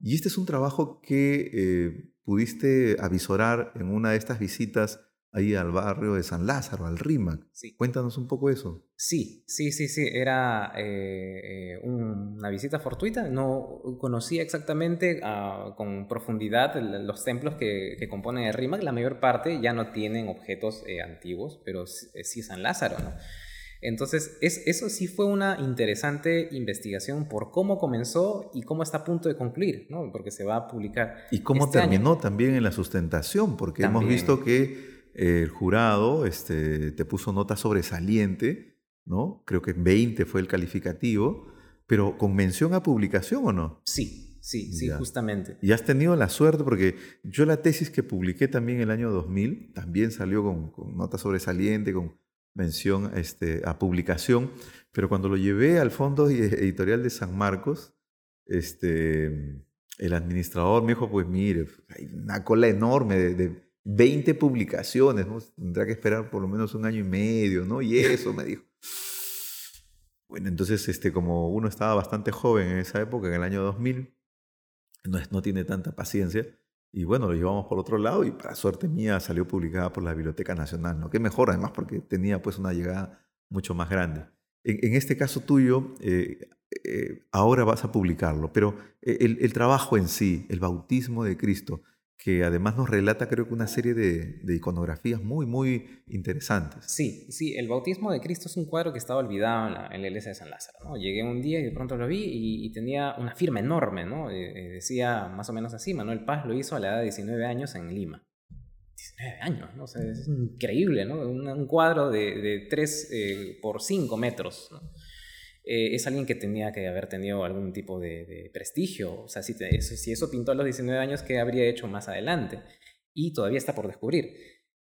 Speaker 1: y este es un trabajo que eh, pudiste avisorar en una de estas visitas ahí al barrio de San Lázaro, al RIMAC.
Speaker 2: Sí.
Speaker 1: Cuéntanos un poco eso.
Speaker 2: Sí, sí, sí, sí. Era eh, eh, una visita fortuita. No conocía exactamente ah, con profundidad los templos que, que, componen el RIMAC. La mayor parte ya no tienen objetos eh, antiguos, pero sí San Lázaro, ¿no? Entonces, es, eso sí fue una interesante investigación por cómo comenzó y cómo está a punto de concluir, ¿no? Porque se va a publicar.
Speaker 1: Y cómo este terminó también en la sustentación, porque hemos visto que el jurado este, te puso nota sobresaliente, ¿no? Creo que 20 fue el calificativo, pero con mención a publicación o no?
Speaker 2: Sí, sí, sí, justamente.
Speaker 1: Y has tenido la suerte, porque yo la tesis que publiqué también el año 2000, también salió con, con nota sobresaliente, con mención este, a publicación, pero cuando lo llevé al fondo editorial de San Marcos, este, el administrador me dijo, pues mire, hay una cola enorme de, 20 publicaciones, tendrá que esperar por lo menos un año y medio, ¿no? Y eso me dijo. Bueno, entonces, este, como uno estaba bastante joven en esa época, en el año 2000, no, no tiene tanta paciencia, y bueno, lo llevamos por otro lado y para suerte mía salió publicada por la Biblioteca Nacional, ¿no? Que mejor además porque tenía pues una llegada mucho más grande. En, este caso tuyo, eh, eh, ahora vas a publicarlo, pero el, el, trabajo en sí, el bautismo de Cristo, que además nos relata creo que una serie de, iconografías muy, muy interesantes.
Speaker 2: Sí, sí, el bautismo de Cristo es un cuadro que estaba olvidado en la, iglesia de San Lázaro. ¿no? Llegué un día y de pronto lo vi y, tenía una firma enorme, ¿no? Eh, eh, decía más o menos así, Manuel Paz lo hizo a la edad de 19 años en Lima. 19 años, ¿no? es increíble, ¿no? Un, cuadro de, de 3 eh, por 5 metros, ¿no? Eh, es alguien que tenía que haber tenido algún tipo de, prestigio. O sea, si, si, eso pintó a los 19 años, ¿qué habría hecho más adelante? Y todavía está por descubrir.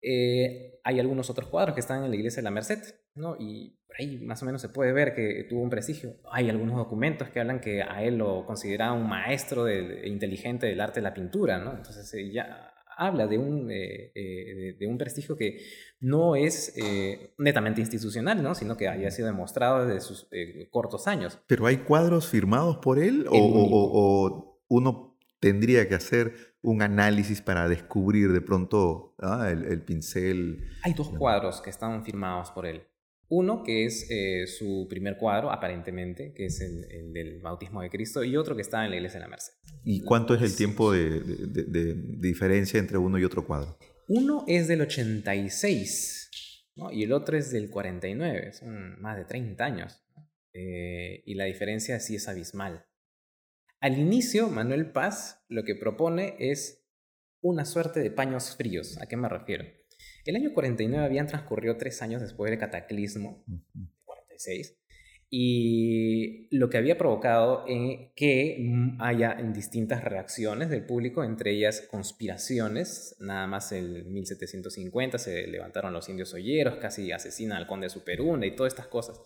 Speaker 2: Eh, hay algunos otros cuadros que están en la iglesia de la Merced, ¿no? Y por ahí más o menos se puede ver que tuvo un prestigio. Hay algunos documentos que hablan que a él lo consideraba un maestro de, inteligente del arte de la pintura, ¿no? Entonces ya habla de un, eh, eh, de, un prestigio que no es eh, netamente institucional, ¿no? sino que haya sido demostrado desde sus cortos años.
Speaker 1: ¿Pero hay cuadros firmados por él o, uno tendría que hacer un análisis para descubrir de pronto ah, el, el, pincel?
Speaker 2: Hay dos cuadros que están firmados por él. Uno que es eh, su primer cuadro, aparentemente, que es el, del bautismo de Cristo, y otro que está en la iglesia de la Merced.
Speaker 1: ¿Y cuánto es el tiempo de, diferencia entre uno y otro cuadro?
Speaker 2: Uno es del 86 y el otro es del 49, son más de 30 años. Eh, y la diferencia sí es abismal. Al inicio, Manuel Paz lo que propone es una suerte de paños fríos. ¿A qué me refiero? El año 49 habían transcurrido tres años después del cataclismo, 46, y lo que había provocado en que haya distintas reacciones del público, entre ellas conspiraciones. Nada más en 1750 se levantaron los indios olleros, casi asesinan al conde de Superuna y todas estas cosas.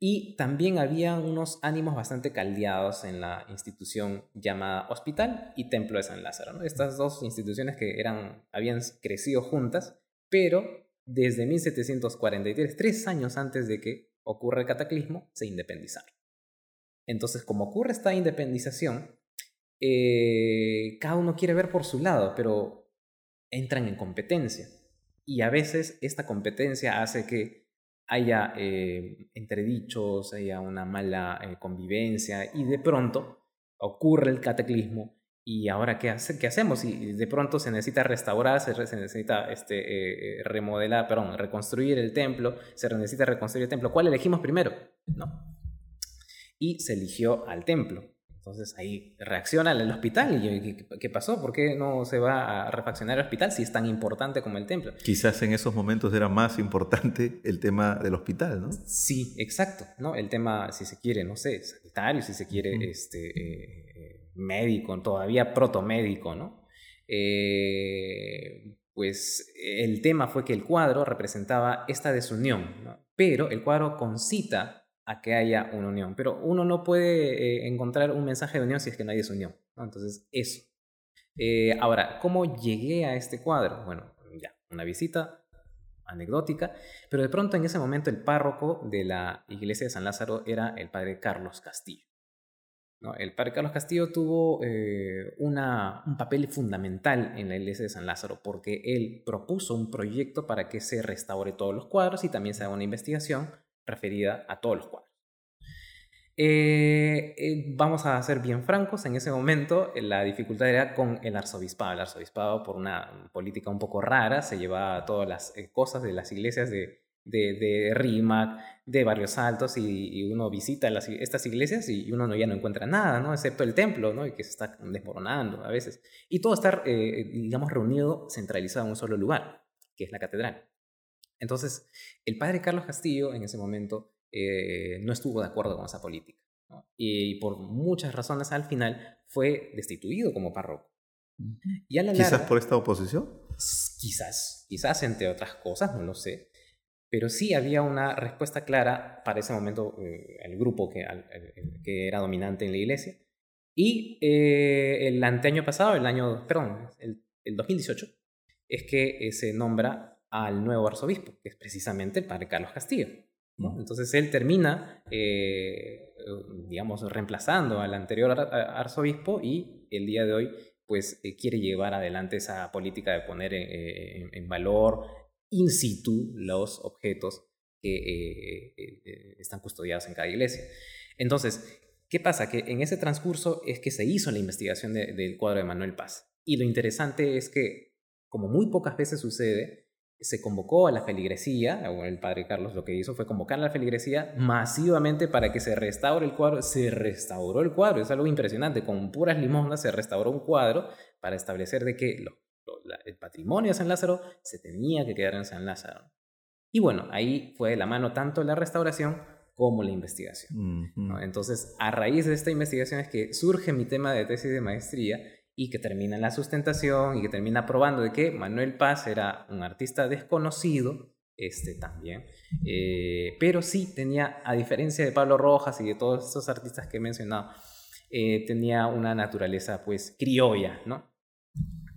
Speaker 2: Y también había unos ánimos bastante caldeados en la institución llamada Hospital y Templo de San Lázaro. Estas dos instituciones que eran, habían crecido juntas pero desde 1743, tres años antes de que ocurra el cataclismo, se independizaron. Entonces, como ocurre esta independización, eh, cada uno quiere ver por su lado, pero entran en competencia. Y a veces esta competencia hace que haya eh, entredichos, haya una mala eh, convivencia y de pronto ocurre el cataclismo ¿Y ahora qué, hace, qué hacemos? Y de pronto se necesita restaurar, se, necesita este, eh, eh, remodelar, perdón, reconstruir el templo, se necesita reconstruir el templo. ¿Cuál elegimos primero? ¿No? Y se eligió al templo. Entonces ahí reacciona el hospital y ¿qué pasó? ¿Por qué no se va a refaccionar el hospital si es tan importante como el templo?
Speaker 1: Quizás en esos momentos era más importante el tema del hospital, ¿no?
Speaker 2: Sí, exacto, ¿no? El tema, si se quiere, no sé, sanitario, si se quiere, este, eh, médico, todavía protomédico, ¿no? Eh, pues el tema fue que el cuadro representaba esta desunión, pero el cuadro concita a que haya una unión, pero uno no puede eh, encontrar un mensaje de unión si es que no hay desunión, ¿no? entonces eso. Eh, ahora, ¿cómo llegué a este cuadro? Bueno, ya, una visita anecdótica, pero de pronto en ese momento el párroco de la iglesia de San Lázaro era el padre Carlos Castillo. El padre Carlos Castillo tuvo eh, una, un papel fundamental en la iglesia de San Lázaro porque él propuso un proyecto para que se restaure todos los cuadros y también se haga una investigación referida a todos los cuadros. Eh, eh, vamos a ser bien francos, en ese momento la dificultad era con el arzobispado. El arzobispado, por una política un poco rara, se llevaba todas las cosas de las iglesias de, de, de RIMAC, de Barrios Altos, y, uno visita estas iglesias y uno no, ya no encuentra nada, ¿no? Excepto el templo, ¿no? Y que se está desmoronando a veces. Y todo está, eh, digamos, reunido, centralizado en un solo lugar, que es la catedral. Entonces, el padre Carlos Castillo en ese momento eh, no estuvo de acuerdo con esa política. Y por muchas razones al final fue destituido como párroco.
Speaker 1: Y quizás por esta oposición.
Speaker 2: Quizás, quizás entre otras cosas, no lo sé. Pero sí había una respuesta clara para ese momento, eh, el grupo que, que, era dominante en la iglesia. Y eh, el anteaño pasado, el año, perdón, el, el 2018, es que eh, se nombra al nuevo arzobispo, que es precisamente el padre Carlos Castillo. ¿no? Entonces él termina, digamos, reemplazando al anterior arzobispo y el día de hoy pues quiere llevar adelante esa política de poner en, en valor in situ los objetos que eh, eh, eh, están custodiados en cada iglesia. Entonces, ¿qué pasa? Que en ese transcurso es que se hizo la investigación del cuadro de Manuel Paz. Y lo interesante es que, como muy pocas veces sucede, se convocó a la feligresía, o el padre Carlos lo que hizo fue convocar a la feligresía masivamente para que se restaure el cuadro. Se restauró el cuadro, es algo impresionante. Con puras limosnas se restauró un cuadro para establecer de que el patrimonio de San Lázaro se tenía que quedar en San Lázaro. Y bueno, ahí fue de la mano tanto la restauración como la investigación. Entonces, a raíz de esta investigación es que surge mi tema de tesis de maestría y que termina en la sustentación y que termina probando de que Manuel Paz era un artista desconocido, este también, eh, pero sí tenía, a diferencia de Pablo Rojas y de todos esos artistas que he mencionado, eh, tenía una naturaleza pues criolla, ¿no?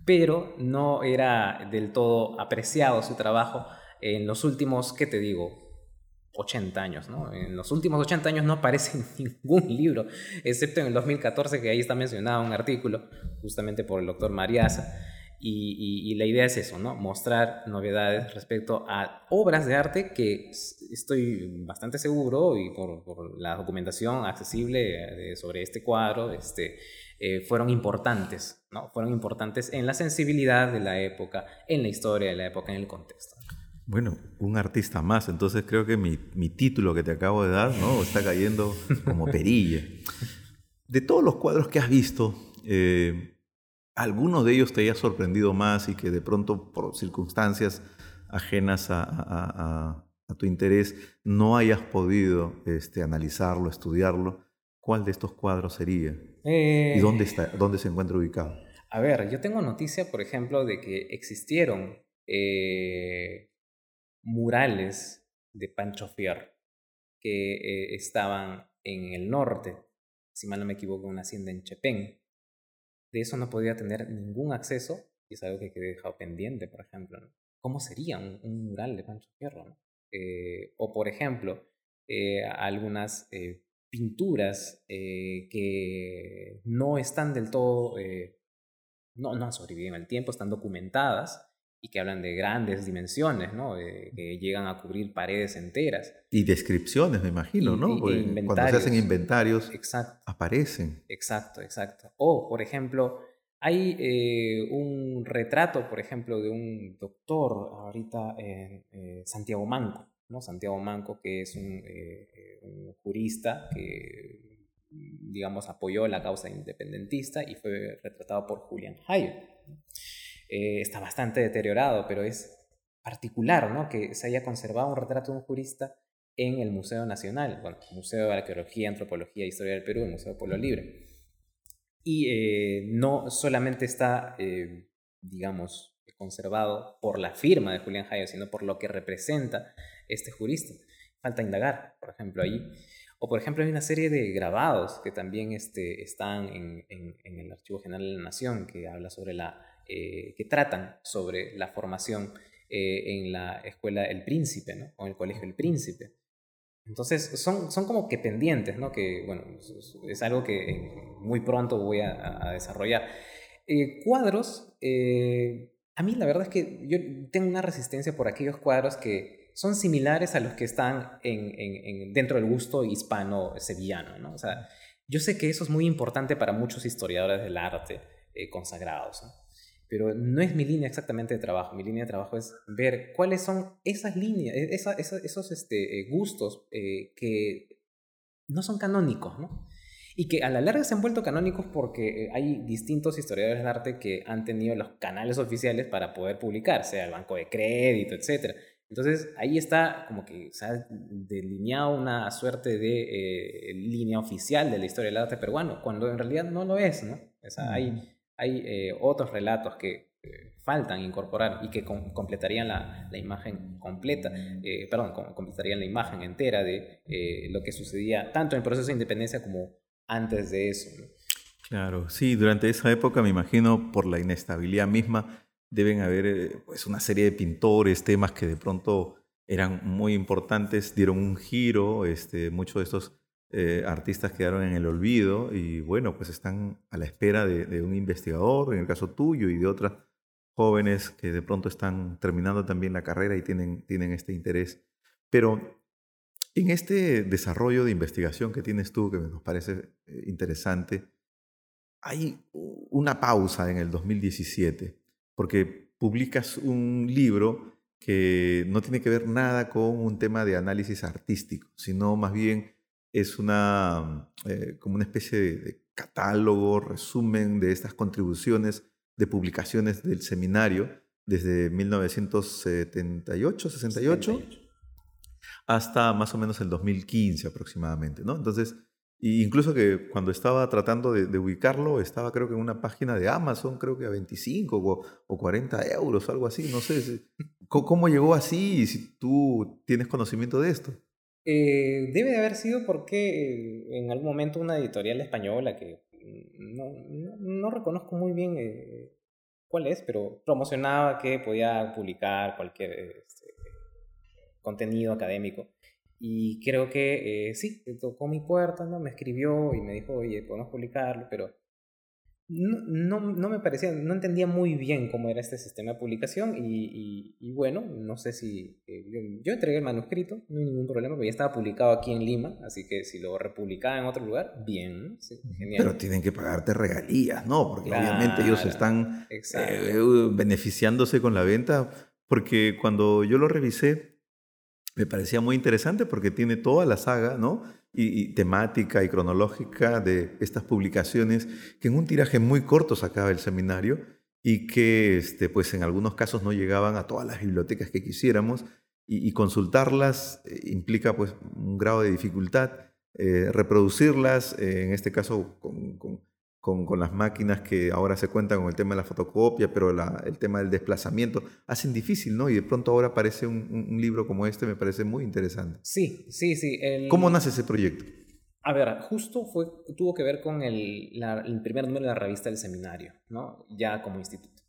Speaker 2: Pero no era del todo apreciado su trabajo en los últimos, ¿qué te digo? 80 años, ¿no? En los últimos 80 años no aparece ningún libro, excepto en el 2014, que ahí está mencionado un artículo, justamente por el doctor Mariasa, y, la idea es eso, ¿no? Mostrar novedades respecto a obras de arte que estoy bastante seguro, y por, por la documentación accesible sobre este cuadro, este, eh, fueron importantes, ¿no? Fueron importantes en la sensibilidad de la época, en la historia de la época, en el contexto.
Speaker 1: Bueno, un artista más, entonces creo que mi, mi título que te acabo de dar, ¿no? Está cayendo como perilla. De todos los cuadros que has visto, eh, ¿alguno de ellos te haya sorprendido más y que de pronto por circunstancias ajenas a, a, a tu interés no hayas podido este, analizarlo, estudiarlo? ¿Cuál de estos cuadros sería? ¿Y dónde, eh, está, dónde se encuentra ubicado?
Speaker 2: A ver, yo tengo noticia, por ejemplo, de que existieron eh, murales de Pancho Fierro que eh, estaban en el norte, si mal no me equivoco, en una hacienda en Chepén. De eso no podía tener ningún acceso y es algo que quedé dejado pendiente, por ejemplo. ¿Cómo sería un, mural de Pancho Fierro? o, por ejemplo, algunas pinturas eh, que no están del todo, eh, no, no han sobrevivido en el tiempo, están documentadas y que hablan de grandes dimensiones, ¿no? que llegan a cubrir paredes enteras.
Speaker 1: Y descripciones, me imagino, ¿no? Cuando se hacen inventarios,
Speaker 2: exacto.
Speaker 1: aparecen.
Speaker 2: Exacto, exacto. O, por ejemplo, hay eh, un retrato, por ejemplo, de un doctor ahorita en Santiago Manco, Santiago Manco, que es eh, un, jurista que, digamos, apoyó la causa independentista y fue retratado por Julian Hayo. Eh, está bastante deteriorado, pero es particular ¿no? que se haya conservado un retrato de un jurista en el Museo Nacional, bueno, Museo de Arqueología, Antropología e Historia del Perú, el Museo Pueblo Libre. Y eh, no solamente está, digamos, conservado por la firma de Julián Hayo, sino por lo que representa este jurista. Falta indagar, por ejemplo, ahí. O, por ejemplo, hay una serie de grabados que también este, están en, en, el Archivo General de la Nación que habla sobre la, eh, que tratan sobre la formación eh, en la escuela El Príncipe, ¿no? O en el Colegio El Príncipe. Entonces, son, son como que pendientes, ¿no? Que, bueno, es, algo que muy pronto voy a, desarrollar. Eh, cuadros, a mí la verdad es que yo tengo una resistencia por aquellos cuadros que son similares a los que están en, en, dentro del gusto hispano-sevillano, ¿no? O sea, yo sé que eso es muy importante para muchos historiadores del arte eh, consagrados, pero no es mi línea exactamente de trabajo. Mi línea de trabajo es ver cuáles son esas líneas, e-, esos este, eh, gustos eh, que no son canónicos. Y que a la larga se han vuelto canónicos porque hay distintos historiadores de arte que han tenido los canales oficiales para poder publicar, sea el banco de crédito, etc. Entonces ahí está como que se ha delineado una suerte de línea oficial de la historia del arte peruano, cuando en realidad no lo es, ¿no? O sea, hay hay eh, otros relatos que eh, faltan incorporar y que completarían la, imagen completa, eh, perdón, completarían la imagen entera de lo que sucedía tanto en el proceso de independencia como antes de eso.
Speaker 1: Claro, sí, durante esa época me imagino por la inestabilidad misma deben haber pues una serie de pintores, temas que de pronto eran muy importantes, dieron un giro, este, muchos de estos eh, artistas quedaron en el olvido y bueno, pues están a la espera de, un investigador, en el caso tuyo y de otras jóvenes que de pronto están terminando también la carrera y tienen, tienen este interés. Pero en este desarrollo de investigación que tienes tú, que nos parece eh, interesante, hay una pausa en el 2017, porque publicas un libro que no tiene que ver nada con un tema de análisis artístico, sino más bien es una, eh, como una especie de, catálogo, resumen de estas contribuciones de publicaciones del seminario desde 1978, 68, hasta más o menos el 2015 aproximadamente, ¿no? Entonces, incluso que cuando estaba tratando de, ubicarlo, estaba creo que en una página de Amazon, creo que a 25 o, o 40 euros, algo así, no sé. ¿Cómo llegó así? Y si tú tienes conocimiento de esto.
Speaker 2: Eh, debe de haber sido porque eh, en algún momento una editorial española que no, no, reconozco muy bien eh, cuál es, pero promocionaba que podía publicar cualquier este, contenido académico. Y creo que sí, tocó mi puerta, ¿no? me escribió y me dijo, oye, podemos publicarlo, pero no, no, me parecía, no entendía muy bien cómo era este sistema de publicación y, y, bueno, no sé si eh, yo, entregué el manuscrito, no hay ningún problema, pero ya estaba publicado aquí en Lima, así que si lo republicaba en otro lugar, bien,
Speaker 1: genial. Pero tienen que pagarte regalías, ¿no? Porque obviamente ellos están eh, beneficiándose con la venta, porque cuando yo lo revisé, me parecía muy interesante porque tiene toda la saga, ¿no? y, temática y cronológica de estas publicaciones que en un tiraje muy corto sacaba el seminario y que este, pues en algunos casos no llegaban a todas las bibliotecas que quisiéramos y, consultarlas eh, implica pues un grado de dificultad, eh, reproducirlas, eh, en este caso con con, con, las máquinas que ahora se cuentan con el tema de la fotocopia, pero el tema del desplazamiento, hacen difícil, ¿no? Y de pronto ahora aparece un, un, libro como este, me parece muy interesante.
Speaker 2: Sí, sí, sí.
Speaker 1: ¿Cómo nace ese proyecto?
Speaker 2: A ver, justo fue, tuvo que ver con el, el primer número de la revista del seminario, ¿no? Ya como instituto.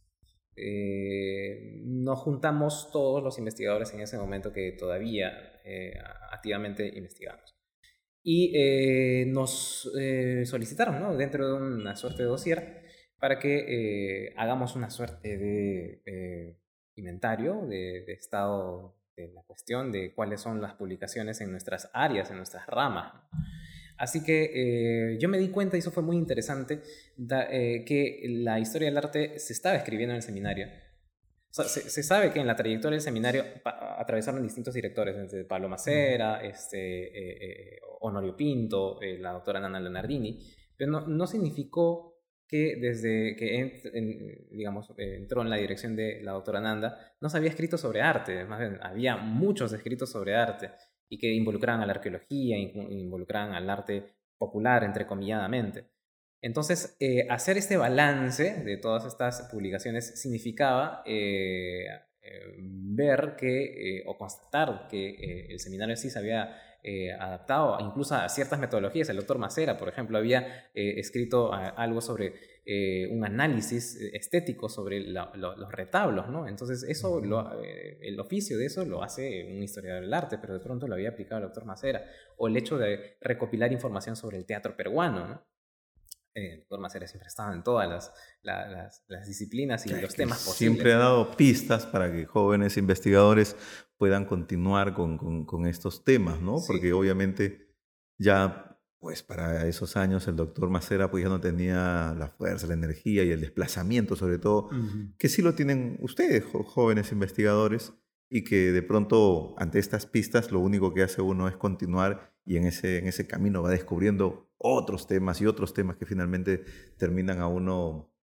Speaker 2: Eh, nos juntamos todos los investigadores en ese momento que todavía eh, activamente investigamos y eh, nos eh, solicitaron ¿no? dentro de una suerte de dossier para que eh, hagamos una suerte de inventario de, estado de la cuestión de cuáles son las publicaciones en nuestras áreas, en nuestras ramas. Así que yo me di cuenta, y eso fue muy interesante, que la historia del arte se estaba escribiendo en el seminario, se, sabe que en la trayectoria del seminario atravesaron distintos directores, desde Pablo Macera, este, eh, eh, Honorio Pinto, eh, la doctora Nana Leonardini, pero no, no significó que desde que digamos, entró en la dirección de la doctora Nanda, no se había escrito sobre arte, más bien había muchos escritos sobre arte y que involucraban a la arqueología, involucraban al arte popular, entrecomilladamente. Entonces, eh, hacer este balance de todas estas publicaciones significaba eh, eh, ver que, o constatar que el seminario sí se había adaptado incluso a ciertas metodologías. El doctor Macera, por ejemplo, había escrito algo sobre un análisis estético sobre los retablos, ¿no? Entonces, eso, el oficio de eso lo hace un historiador del arte, pero de pronto lo había aplicado el doctor Macera. O el hecho de recopilar información sobre el teatro peruano, ¿no? El doctor Macera siempre estaba en todas las, las, disciplinas y los temas posibles.
Speaker 1: Siempre ha dado pistas para que jóvenes investigadores puedan continuar con, con, estos temas, ¿no? Porque obviamente ya, pues para esos años el doctor Macera pues ya no tenía la fuerza, la energía y el desplazamiento sobre todo, que sí lo tienen ustedes, jóvenes investigadores, y que de pronto ante estas pistas lo único que hace uno es continuar y en ese, en ese camino va descubriendo otros temas y otros temas que finalmente terminan a uno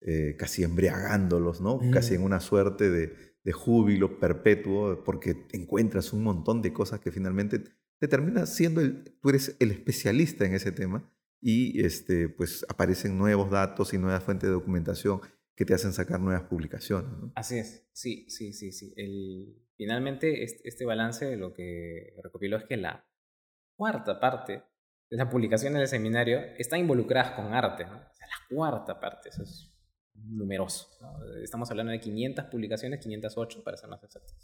Speaker 1: eh, casi embriagándolos, ¿no? Casi en una suerte de, de júbilo perpetuo, porque encuentras un montón de cosas que finalmente te terminas siendo el, tú eres el especialista en ese tema y este, pues aparecen nuevos datos y nuevas fuentes de documentación que te hacen sacar nuevas publicaciones.
Speaker 2: Así es, sí, sí, sí, sí. El, finalmente este, balance lo que recopiló es que la cuarta parte de las publicaciones del seminario están involucradas con arte, ¿no? La cuarta parte, eso es numeroso. Estamos hablando de 500 publicaciones, 508 para ser más exactos.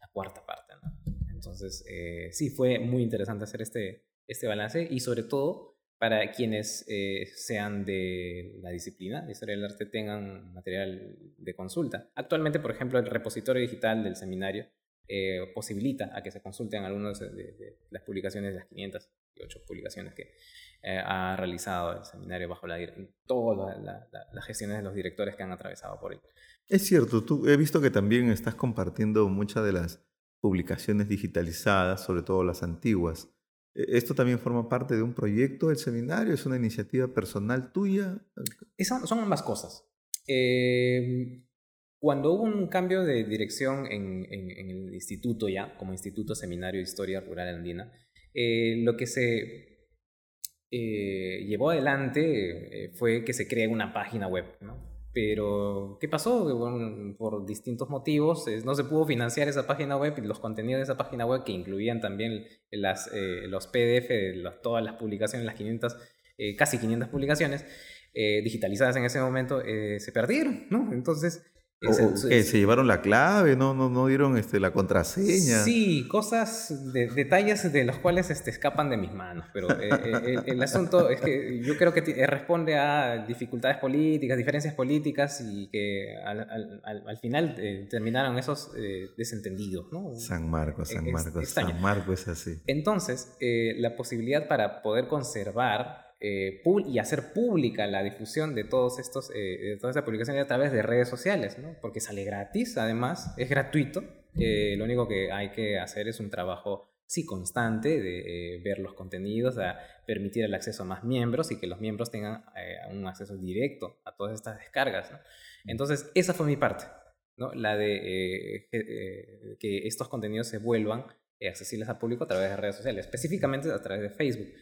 Speaker 2: La cuarta parte. ¿no? Entonces, eh, sí, fue muy interesante hacer este, este balance y sobre todo para quienes eh, sean de la disciplina de historia del arte tengan material de consulta. Actualmente, por ejemplo, el repositorio digital del seminario eh, posibilita a que se consulten algunas de, las publicaciones de las 508 publicaciones que eh, ha realizado el seminario bajo la, todas las gestiones de los directores que han atravesado por él.
Speaker 1: Es cierto, tú, he visto que también estás compartiendo muchas de las publicaciones digitalizadas, sobre todo las antiguas. E, ¿Esto también forma parte de un proyecto del seminario? ¿Es una iniciativa personal tuya?
Speaker 2: son ambas cosas. Eh, cuando hubo un cambio de dirección en, el instituto ya, como Instituto Seminario de Historia Rural Andina, eh, lo que se eh, llevó adelante eh, fue que se crea una página web, ¿no? Pero, ¿qué pasó? por distintos motivos no se pudo financiar esa página web y los contenidos de esa página web, que incluían también las, los PDF de todas las publicaciones, las 500, casi 500 publicaciones digitalizadas en ese momento, se perdieron, ¿no? Entonces,
Speaker 1: se llevaron la clave, no, no, no dieron este, la contraseña.
Speaker 2: Sí, cosas, de, detalles de los cuales este, escapan de mis manos, pero eh, eh, el, asunto es que yo creo que eh, responde a dificultades políticas, diferencias políticas y que al, al, al final terminaron esos desentendidos. ¿no?
Speaker 1: San Marcos, San Marcos, San Marcos es así.
Speaker 2: Entonces, la posibilidad para poder conservar eh, y hacer pública la difusión de todos estos, eh, de toda esta publicación a través de redes sociales, ¿no? porque sale gratis, además, es gratuito. Eh, lo único que hay que hacer es un trabajo, sí, constante de ver los contenidos, de permitir el acceso a más miembros y que los miembros tengan un acceso directo a todas estas descargas. Entonces, esa fue mi parte, ¿no? la de que estos contenidos se vuelvan accesibles al público a través de redes sociales, específicamente a través de Facebook.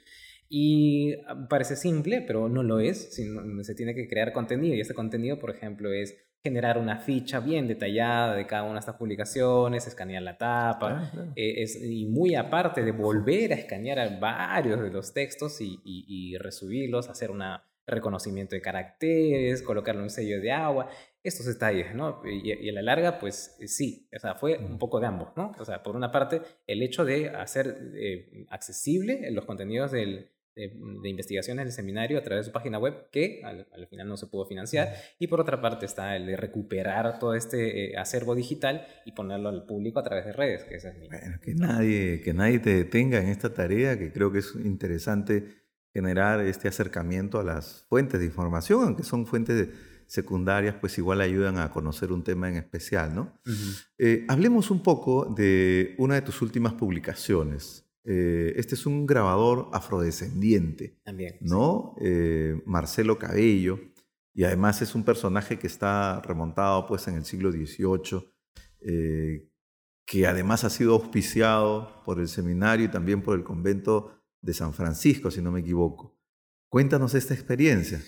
Speaker 2: Y ah, parece simple, pero no lo es. Se tiene que crear contenido y este contenido, por ejemplo, es generar una ficha bien detallada de cada una de estas publicaciones, escanear la tapa, eh, es, y muy aparte de volver a escanear varios de los textos y, y, resubirlos, hacer un reconocimiento de caracteres, colocarle un sello de agua, estos detalles, ¿no? Y, a la larga, pues sí, o sea, fue un poco de ambos, ¿no? O sea, por una parte, el hecho de hacer eh, accesible los contenidos del, de, investigaciones del seminario a través de su página web, que al, final no se pudo financiar. Y por otra parte está el de recuperar todo este eh, acervo digital y ponerlo al público a través de redes, que esa es mi...
Speaker 1: Bueno, que nadie, que nadie te detenga en esta tarea, que creo que es interesante generar este acercamiento a las fuentes de información, aunque son fuentes secundarias, pues igual ayudan a conocer un tema en especial, ¿no? Eh, hablemos un poco de una de tus últimas publicaciones, eh, este es un grabador afrodescendiente,
Speaker 2: También,
Speaker 1: ¿no? Eh, Marcelo Cabello, y además es un personaje que está remontado pues en el siglo XVIII, eh, que además ha sido auspiciado por el seminario y también por el convento de San Francisco, si no me equivoco. Cuéntanos esta experiencia.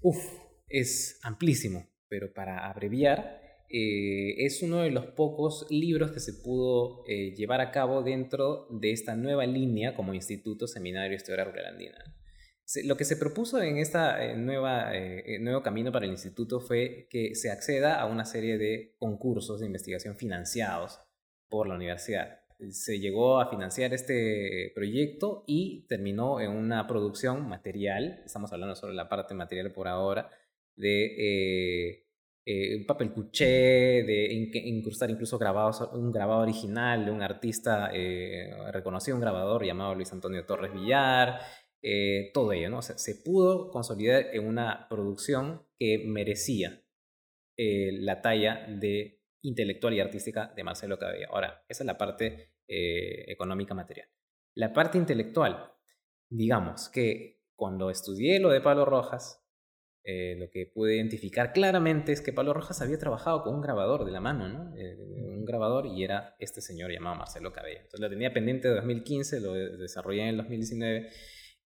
Speaker 2: Uf, es amplísimo, pero para abreviar, eh, es uno de los pocos libros que se pudo eh, llevar a cabo dentro de esta nueva línea como Instituto Seminario Historia Rural Andina. Lo que se propuso en este nueva, nuevo camino para el instituto fue que se acceda a una serie de concursos de investigación financiados por la universidad se llegó a financiar este proyecto y terminó en una producción material, estamos hablando sobre la parte material por ahora, de eh, papel cuché, de incrustar incluso grabados, un grabado original de un artista eh, reconocido, un grabador llamado Luis Antonio Torres Villar, todo ello, ¿no? se pudo consolidar en una producción que merecía la talla de intelectual y artística de Marcelo Cabello. Ahora, esa es la parte eh, económica material. La parte intelectual, digamos que cuando estudié lo de Pablo Rojas, eh, lo que pude identificar claramente es que Pablo Rojas había trabajado con un grabador de la mano, ¿no? Eh, un grabador y era este señor llamado Marcelo Cabello. Entonces lo tenía pendiente de 2015, lo desarrollé en el 2019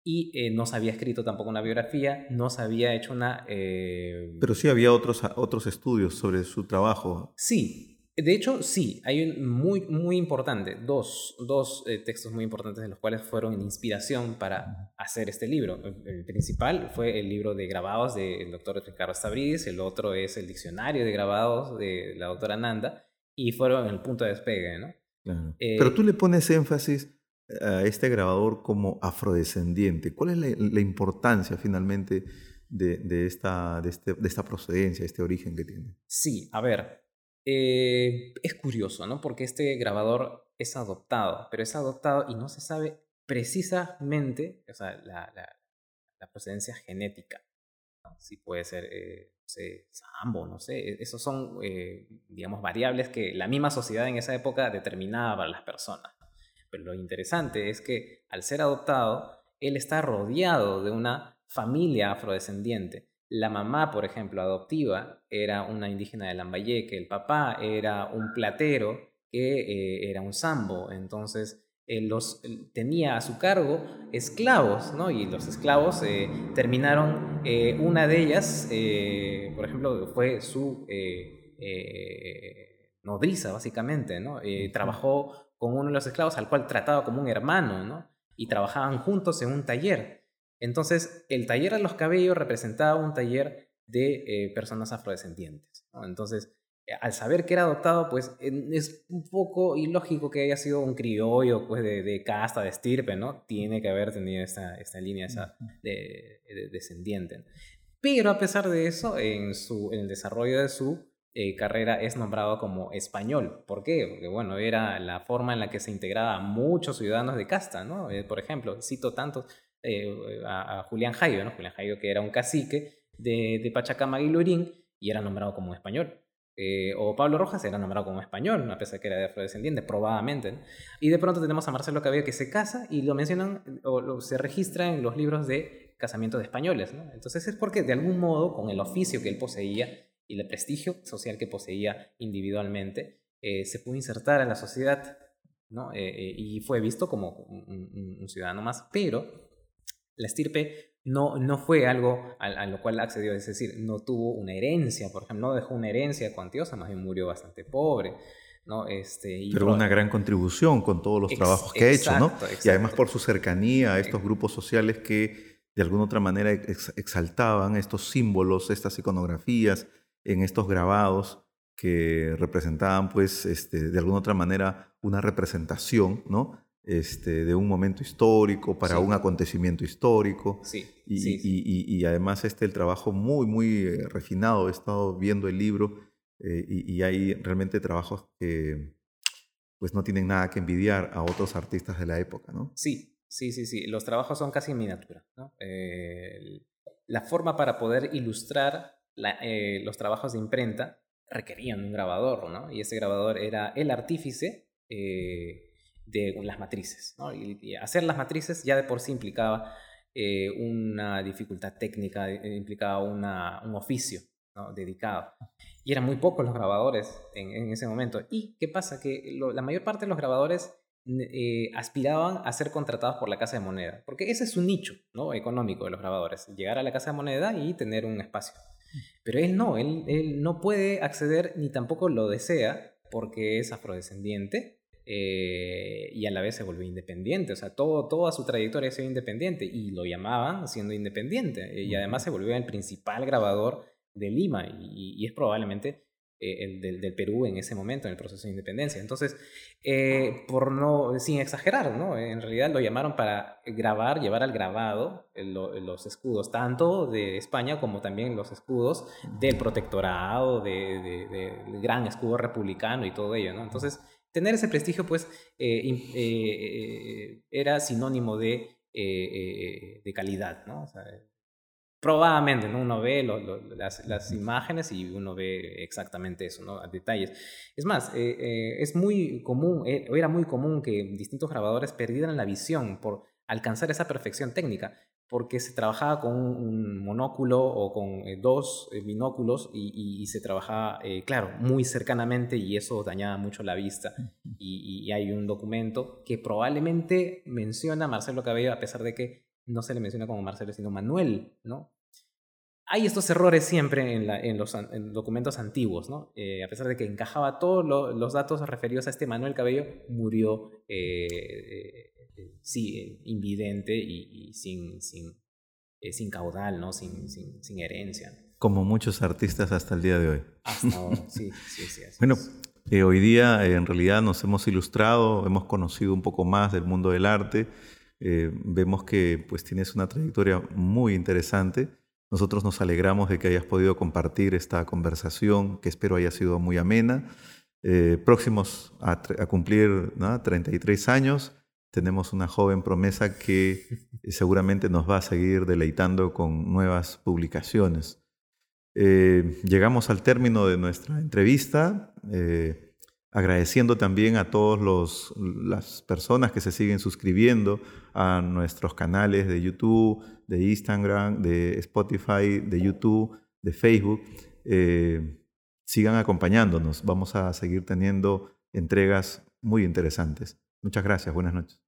Speaker 2: y no se había escrito tampoco una biografía, no se había hecho una...
Speaker 1: Pero sí había otros, otros estudios sobre su trabajo.
Speaker 2: Sí, de hecho, sí, hay un muy, muy importante, dos, dos eh, textos muy importantes de los cuales fueron inspiración para hacer este libro. El, principal fue el libro de grabados del doctor Ricardo Stavridis, el otro es el diccionario de grabados de la doctora Nanda, y fueron el punto de despegue, ¿no?
Speaker 1: Eh, Pero tú le pones énfasis a este grabador como afrodescendiente. ¿Cuál es la, importancia finalmente de, de, esta, de, este, de esta procedencia, este origen que tiene?
Speaker 2: Sí, a ver, eh, es curioso, ¿no? Porque este grabador es adoptado, pero es adoptado y no se sabe precisamente, o sea, la, la, procedencia genética. Si puede ser eh, sambo, no sé. E, esos son, eh, digamos, variables que la misma sociedad en esa época determinaba para las personas. Pero lo interesante es que al ser adoptado, él está rodeado de una familia afrodescendiente la mamá, por ejemplo, adoptiva, era una indígena de Lambayeque, el papá era un platero que eh, era un sambo, entonces él los, tenía a su cargo esclavos, ¿no? Y los esclavos eh, terminaron, eh, una de ellas, por ejemplo, fue su nodriza, básicamente, ¿no? trabajó con uno de los esclavos al cual trataba como un hermano, ¿no? Y trabajaban juntos en un taller. Entonces, el taller de los cabellos representaba un taller de eh, personas afrodescendientes. Entonces, eh, al saber que era adoptado, pues es un poco ilógico que haya sido un criollo pues, de, casta, de estirpe, ¿no? Tiene que haber tenido esta, esta línea esa de, descendiente. Pero a pesar de eso, en, su, en el desarrollo de su eh, carrera es nombrado como español. ¿Por qué? Porque, bueno, era la forma en la que se integraba a muchos ciudadanos de casta, ¿no? por ejemplo, cito tantos, eh, a, Julián Jairo, ¿no? Julián Jairo que era un cacique de, de Pachacama y Lurín y era nombrado como español. Eh, o Pablo Rojas era nombrado como español, a pesar que era de afrodescendiente, probablemente. Y de pronto tenemos a Marcelo Cabello que se casa y lo mencionan o se registra en los libros de casamiento de españoles. ¿no? Entonces es porque de algún modo, con el oficio que él poseía y el prestigio social que poseía individualmente, eh, se pudo insertar en la sociedad ¿no? y fue visto como un, un ciudadano más. Pero la estirpe no, no fue algo a, lo cual accedió, es decir, no tuvo una herencia, por ejemplo, no dejó una herencia cuantiosa, más bien murió bastante pobre. ¿no? Este,
Speaker 1: Pero una gran contribución con todos los trabajos que ha hecho, ¿no? Y además por su cercanía a estos grupos sociales que de alguna otra manera exaltaban estos símbolos, estas iconografías, en estos grabados que representaban, pues, este, de alguna otra manera una representación, ¿no? Este, de un momento histórico, para un acontecimiento histórico.
Speaker 2: Sí,
Speaker 1: y, y, además este, el trabajo muy, muy eh, refinado. He estado viendo el libro eh, y, hay realmente trabajos que pues no tienen nada que envidiar a otros artistas de la época, ¿no?
Speaker 2: Sí, sí, sí, sí. Los trabajos son casi en miniatura, ¿no? la forma para poder ilustrar eh, los trabajos de imprenta requerían un grabador, ¿no? Y ese grabador era el artífice de las matrices. Y, hacer las matrices ya de por sí implicaba eh, una dificultad técnica, eh, implicaba una, un oficio dedicado. Y eran muy pocos los grabadores en, ese momento. ¿Y qué pasa? Que la mayor parte de los grabadores eh, aspiraban a ser contratados por la Casa de Moneda, porque ese es un nicho ¿no? económico de los grabadores, llegar a la Casa de Moneda y tener un espacio. Pero él no, él, él no puede acceder ni tampoco lo desea porque es afrodescendiente eh, y a la vez se volvió independiente. O sea, todo, toda su trayectoria ha sido independiente y lo llamaban siendo independiente. Y además se volvió el principal grabador de Lima y, es probablemente eh, el del, Perú en ese momento, en el proceso de independencia. Entonces, eh, por no, sin exagerar, ¿no? en realidad lo llamaron para grabar, llevar al grabado los escudos, tanto de España como también los escudos del protectorado, del de, gran escudo republicano y todo ello. ¿no? Entonces, tener ese prestigio, pues, eh, era sinónimo de, de calidad, ¿no? O sea, probadamente, ¿no? Uno ve las, imágenes y uno ve exactamente eso, ¿no? Detalles. Es más, eh, eh, es muy común, eh, era muy común que distintos grabadores perdieran la visión por alcanzar esa perfección técnica, porque se trabajaba con un monóculo o con dos binóculos y, se trabajaba, claro, muy cercanamente y eso dañaba mucho la vista. Y, y hay un documento que probablemente menciona a Marcelo Cabello, a pesar de que no se le menciona como Marcelo, sino Manuel, ¿no? Hay estos errores siempre en, los documentos antiguos, ¿no? Eh, a pesar de que encajaba todos los datos referidos a este Manuel Cabello, murió, eh, eh, sí, invidente y, sin, sin, sin, caudal, ¿no? Sin, sin, herencia.
Speaker 1: Como muchos artistas hasta el día de hoy.
Speaker 2: Hasta ahora, sí, sí, sí.
Speaker 1: bueno, hoy día en realidad nos hemos ilustrado, hemos conocido un poco más del mundo del arte eh, vemos que pues tienes una trayectoria muy interesante. Nosotros nos alegramos de que hayas podido compartir esta conversación, que espero haya sido muy amena. Eh, próximos a, cumplir 33 años, tenemos una joven promesa que seguramente nos va a seguir deleitando con nuevas publicaciones. Eh, llegamos al término de nuestra entrevista agradeciendo también a todas las personas que se siguen suscribiendo a nuestros canales de YouTube, de Instagram, de Spotify, de YouTube, de Facebook. Eh, sigan acompañándonos. Vamos a seguir teniendo entregas muy interesantes. Muchas gracias. Buenas noches.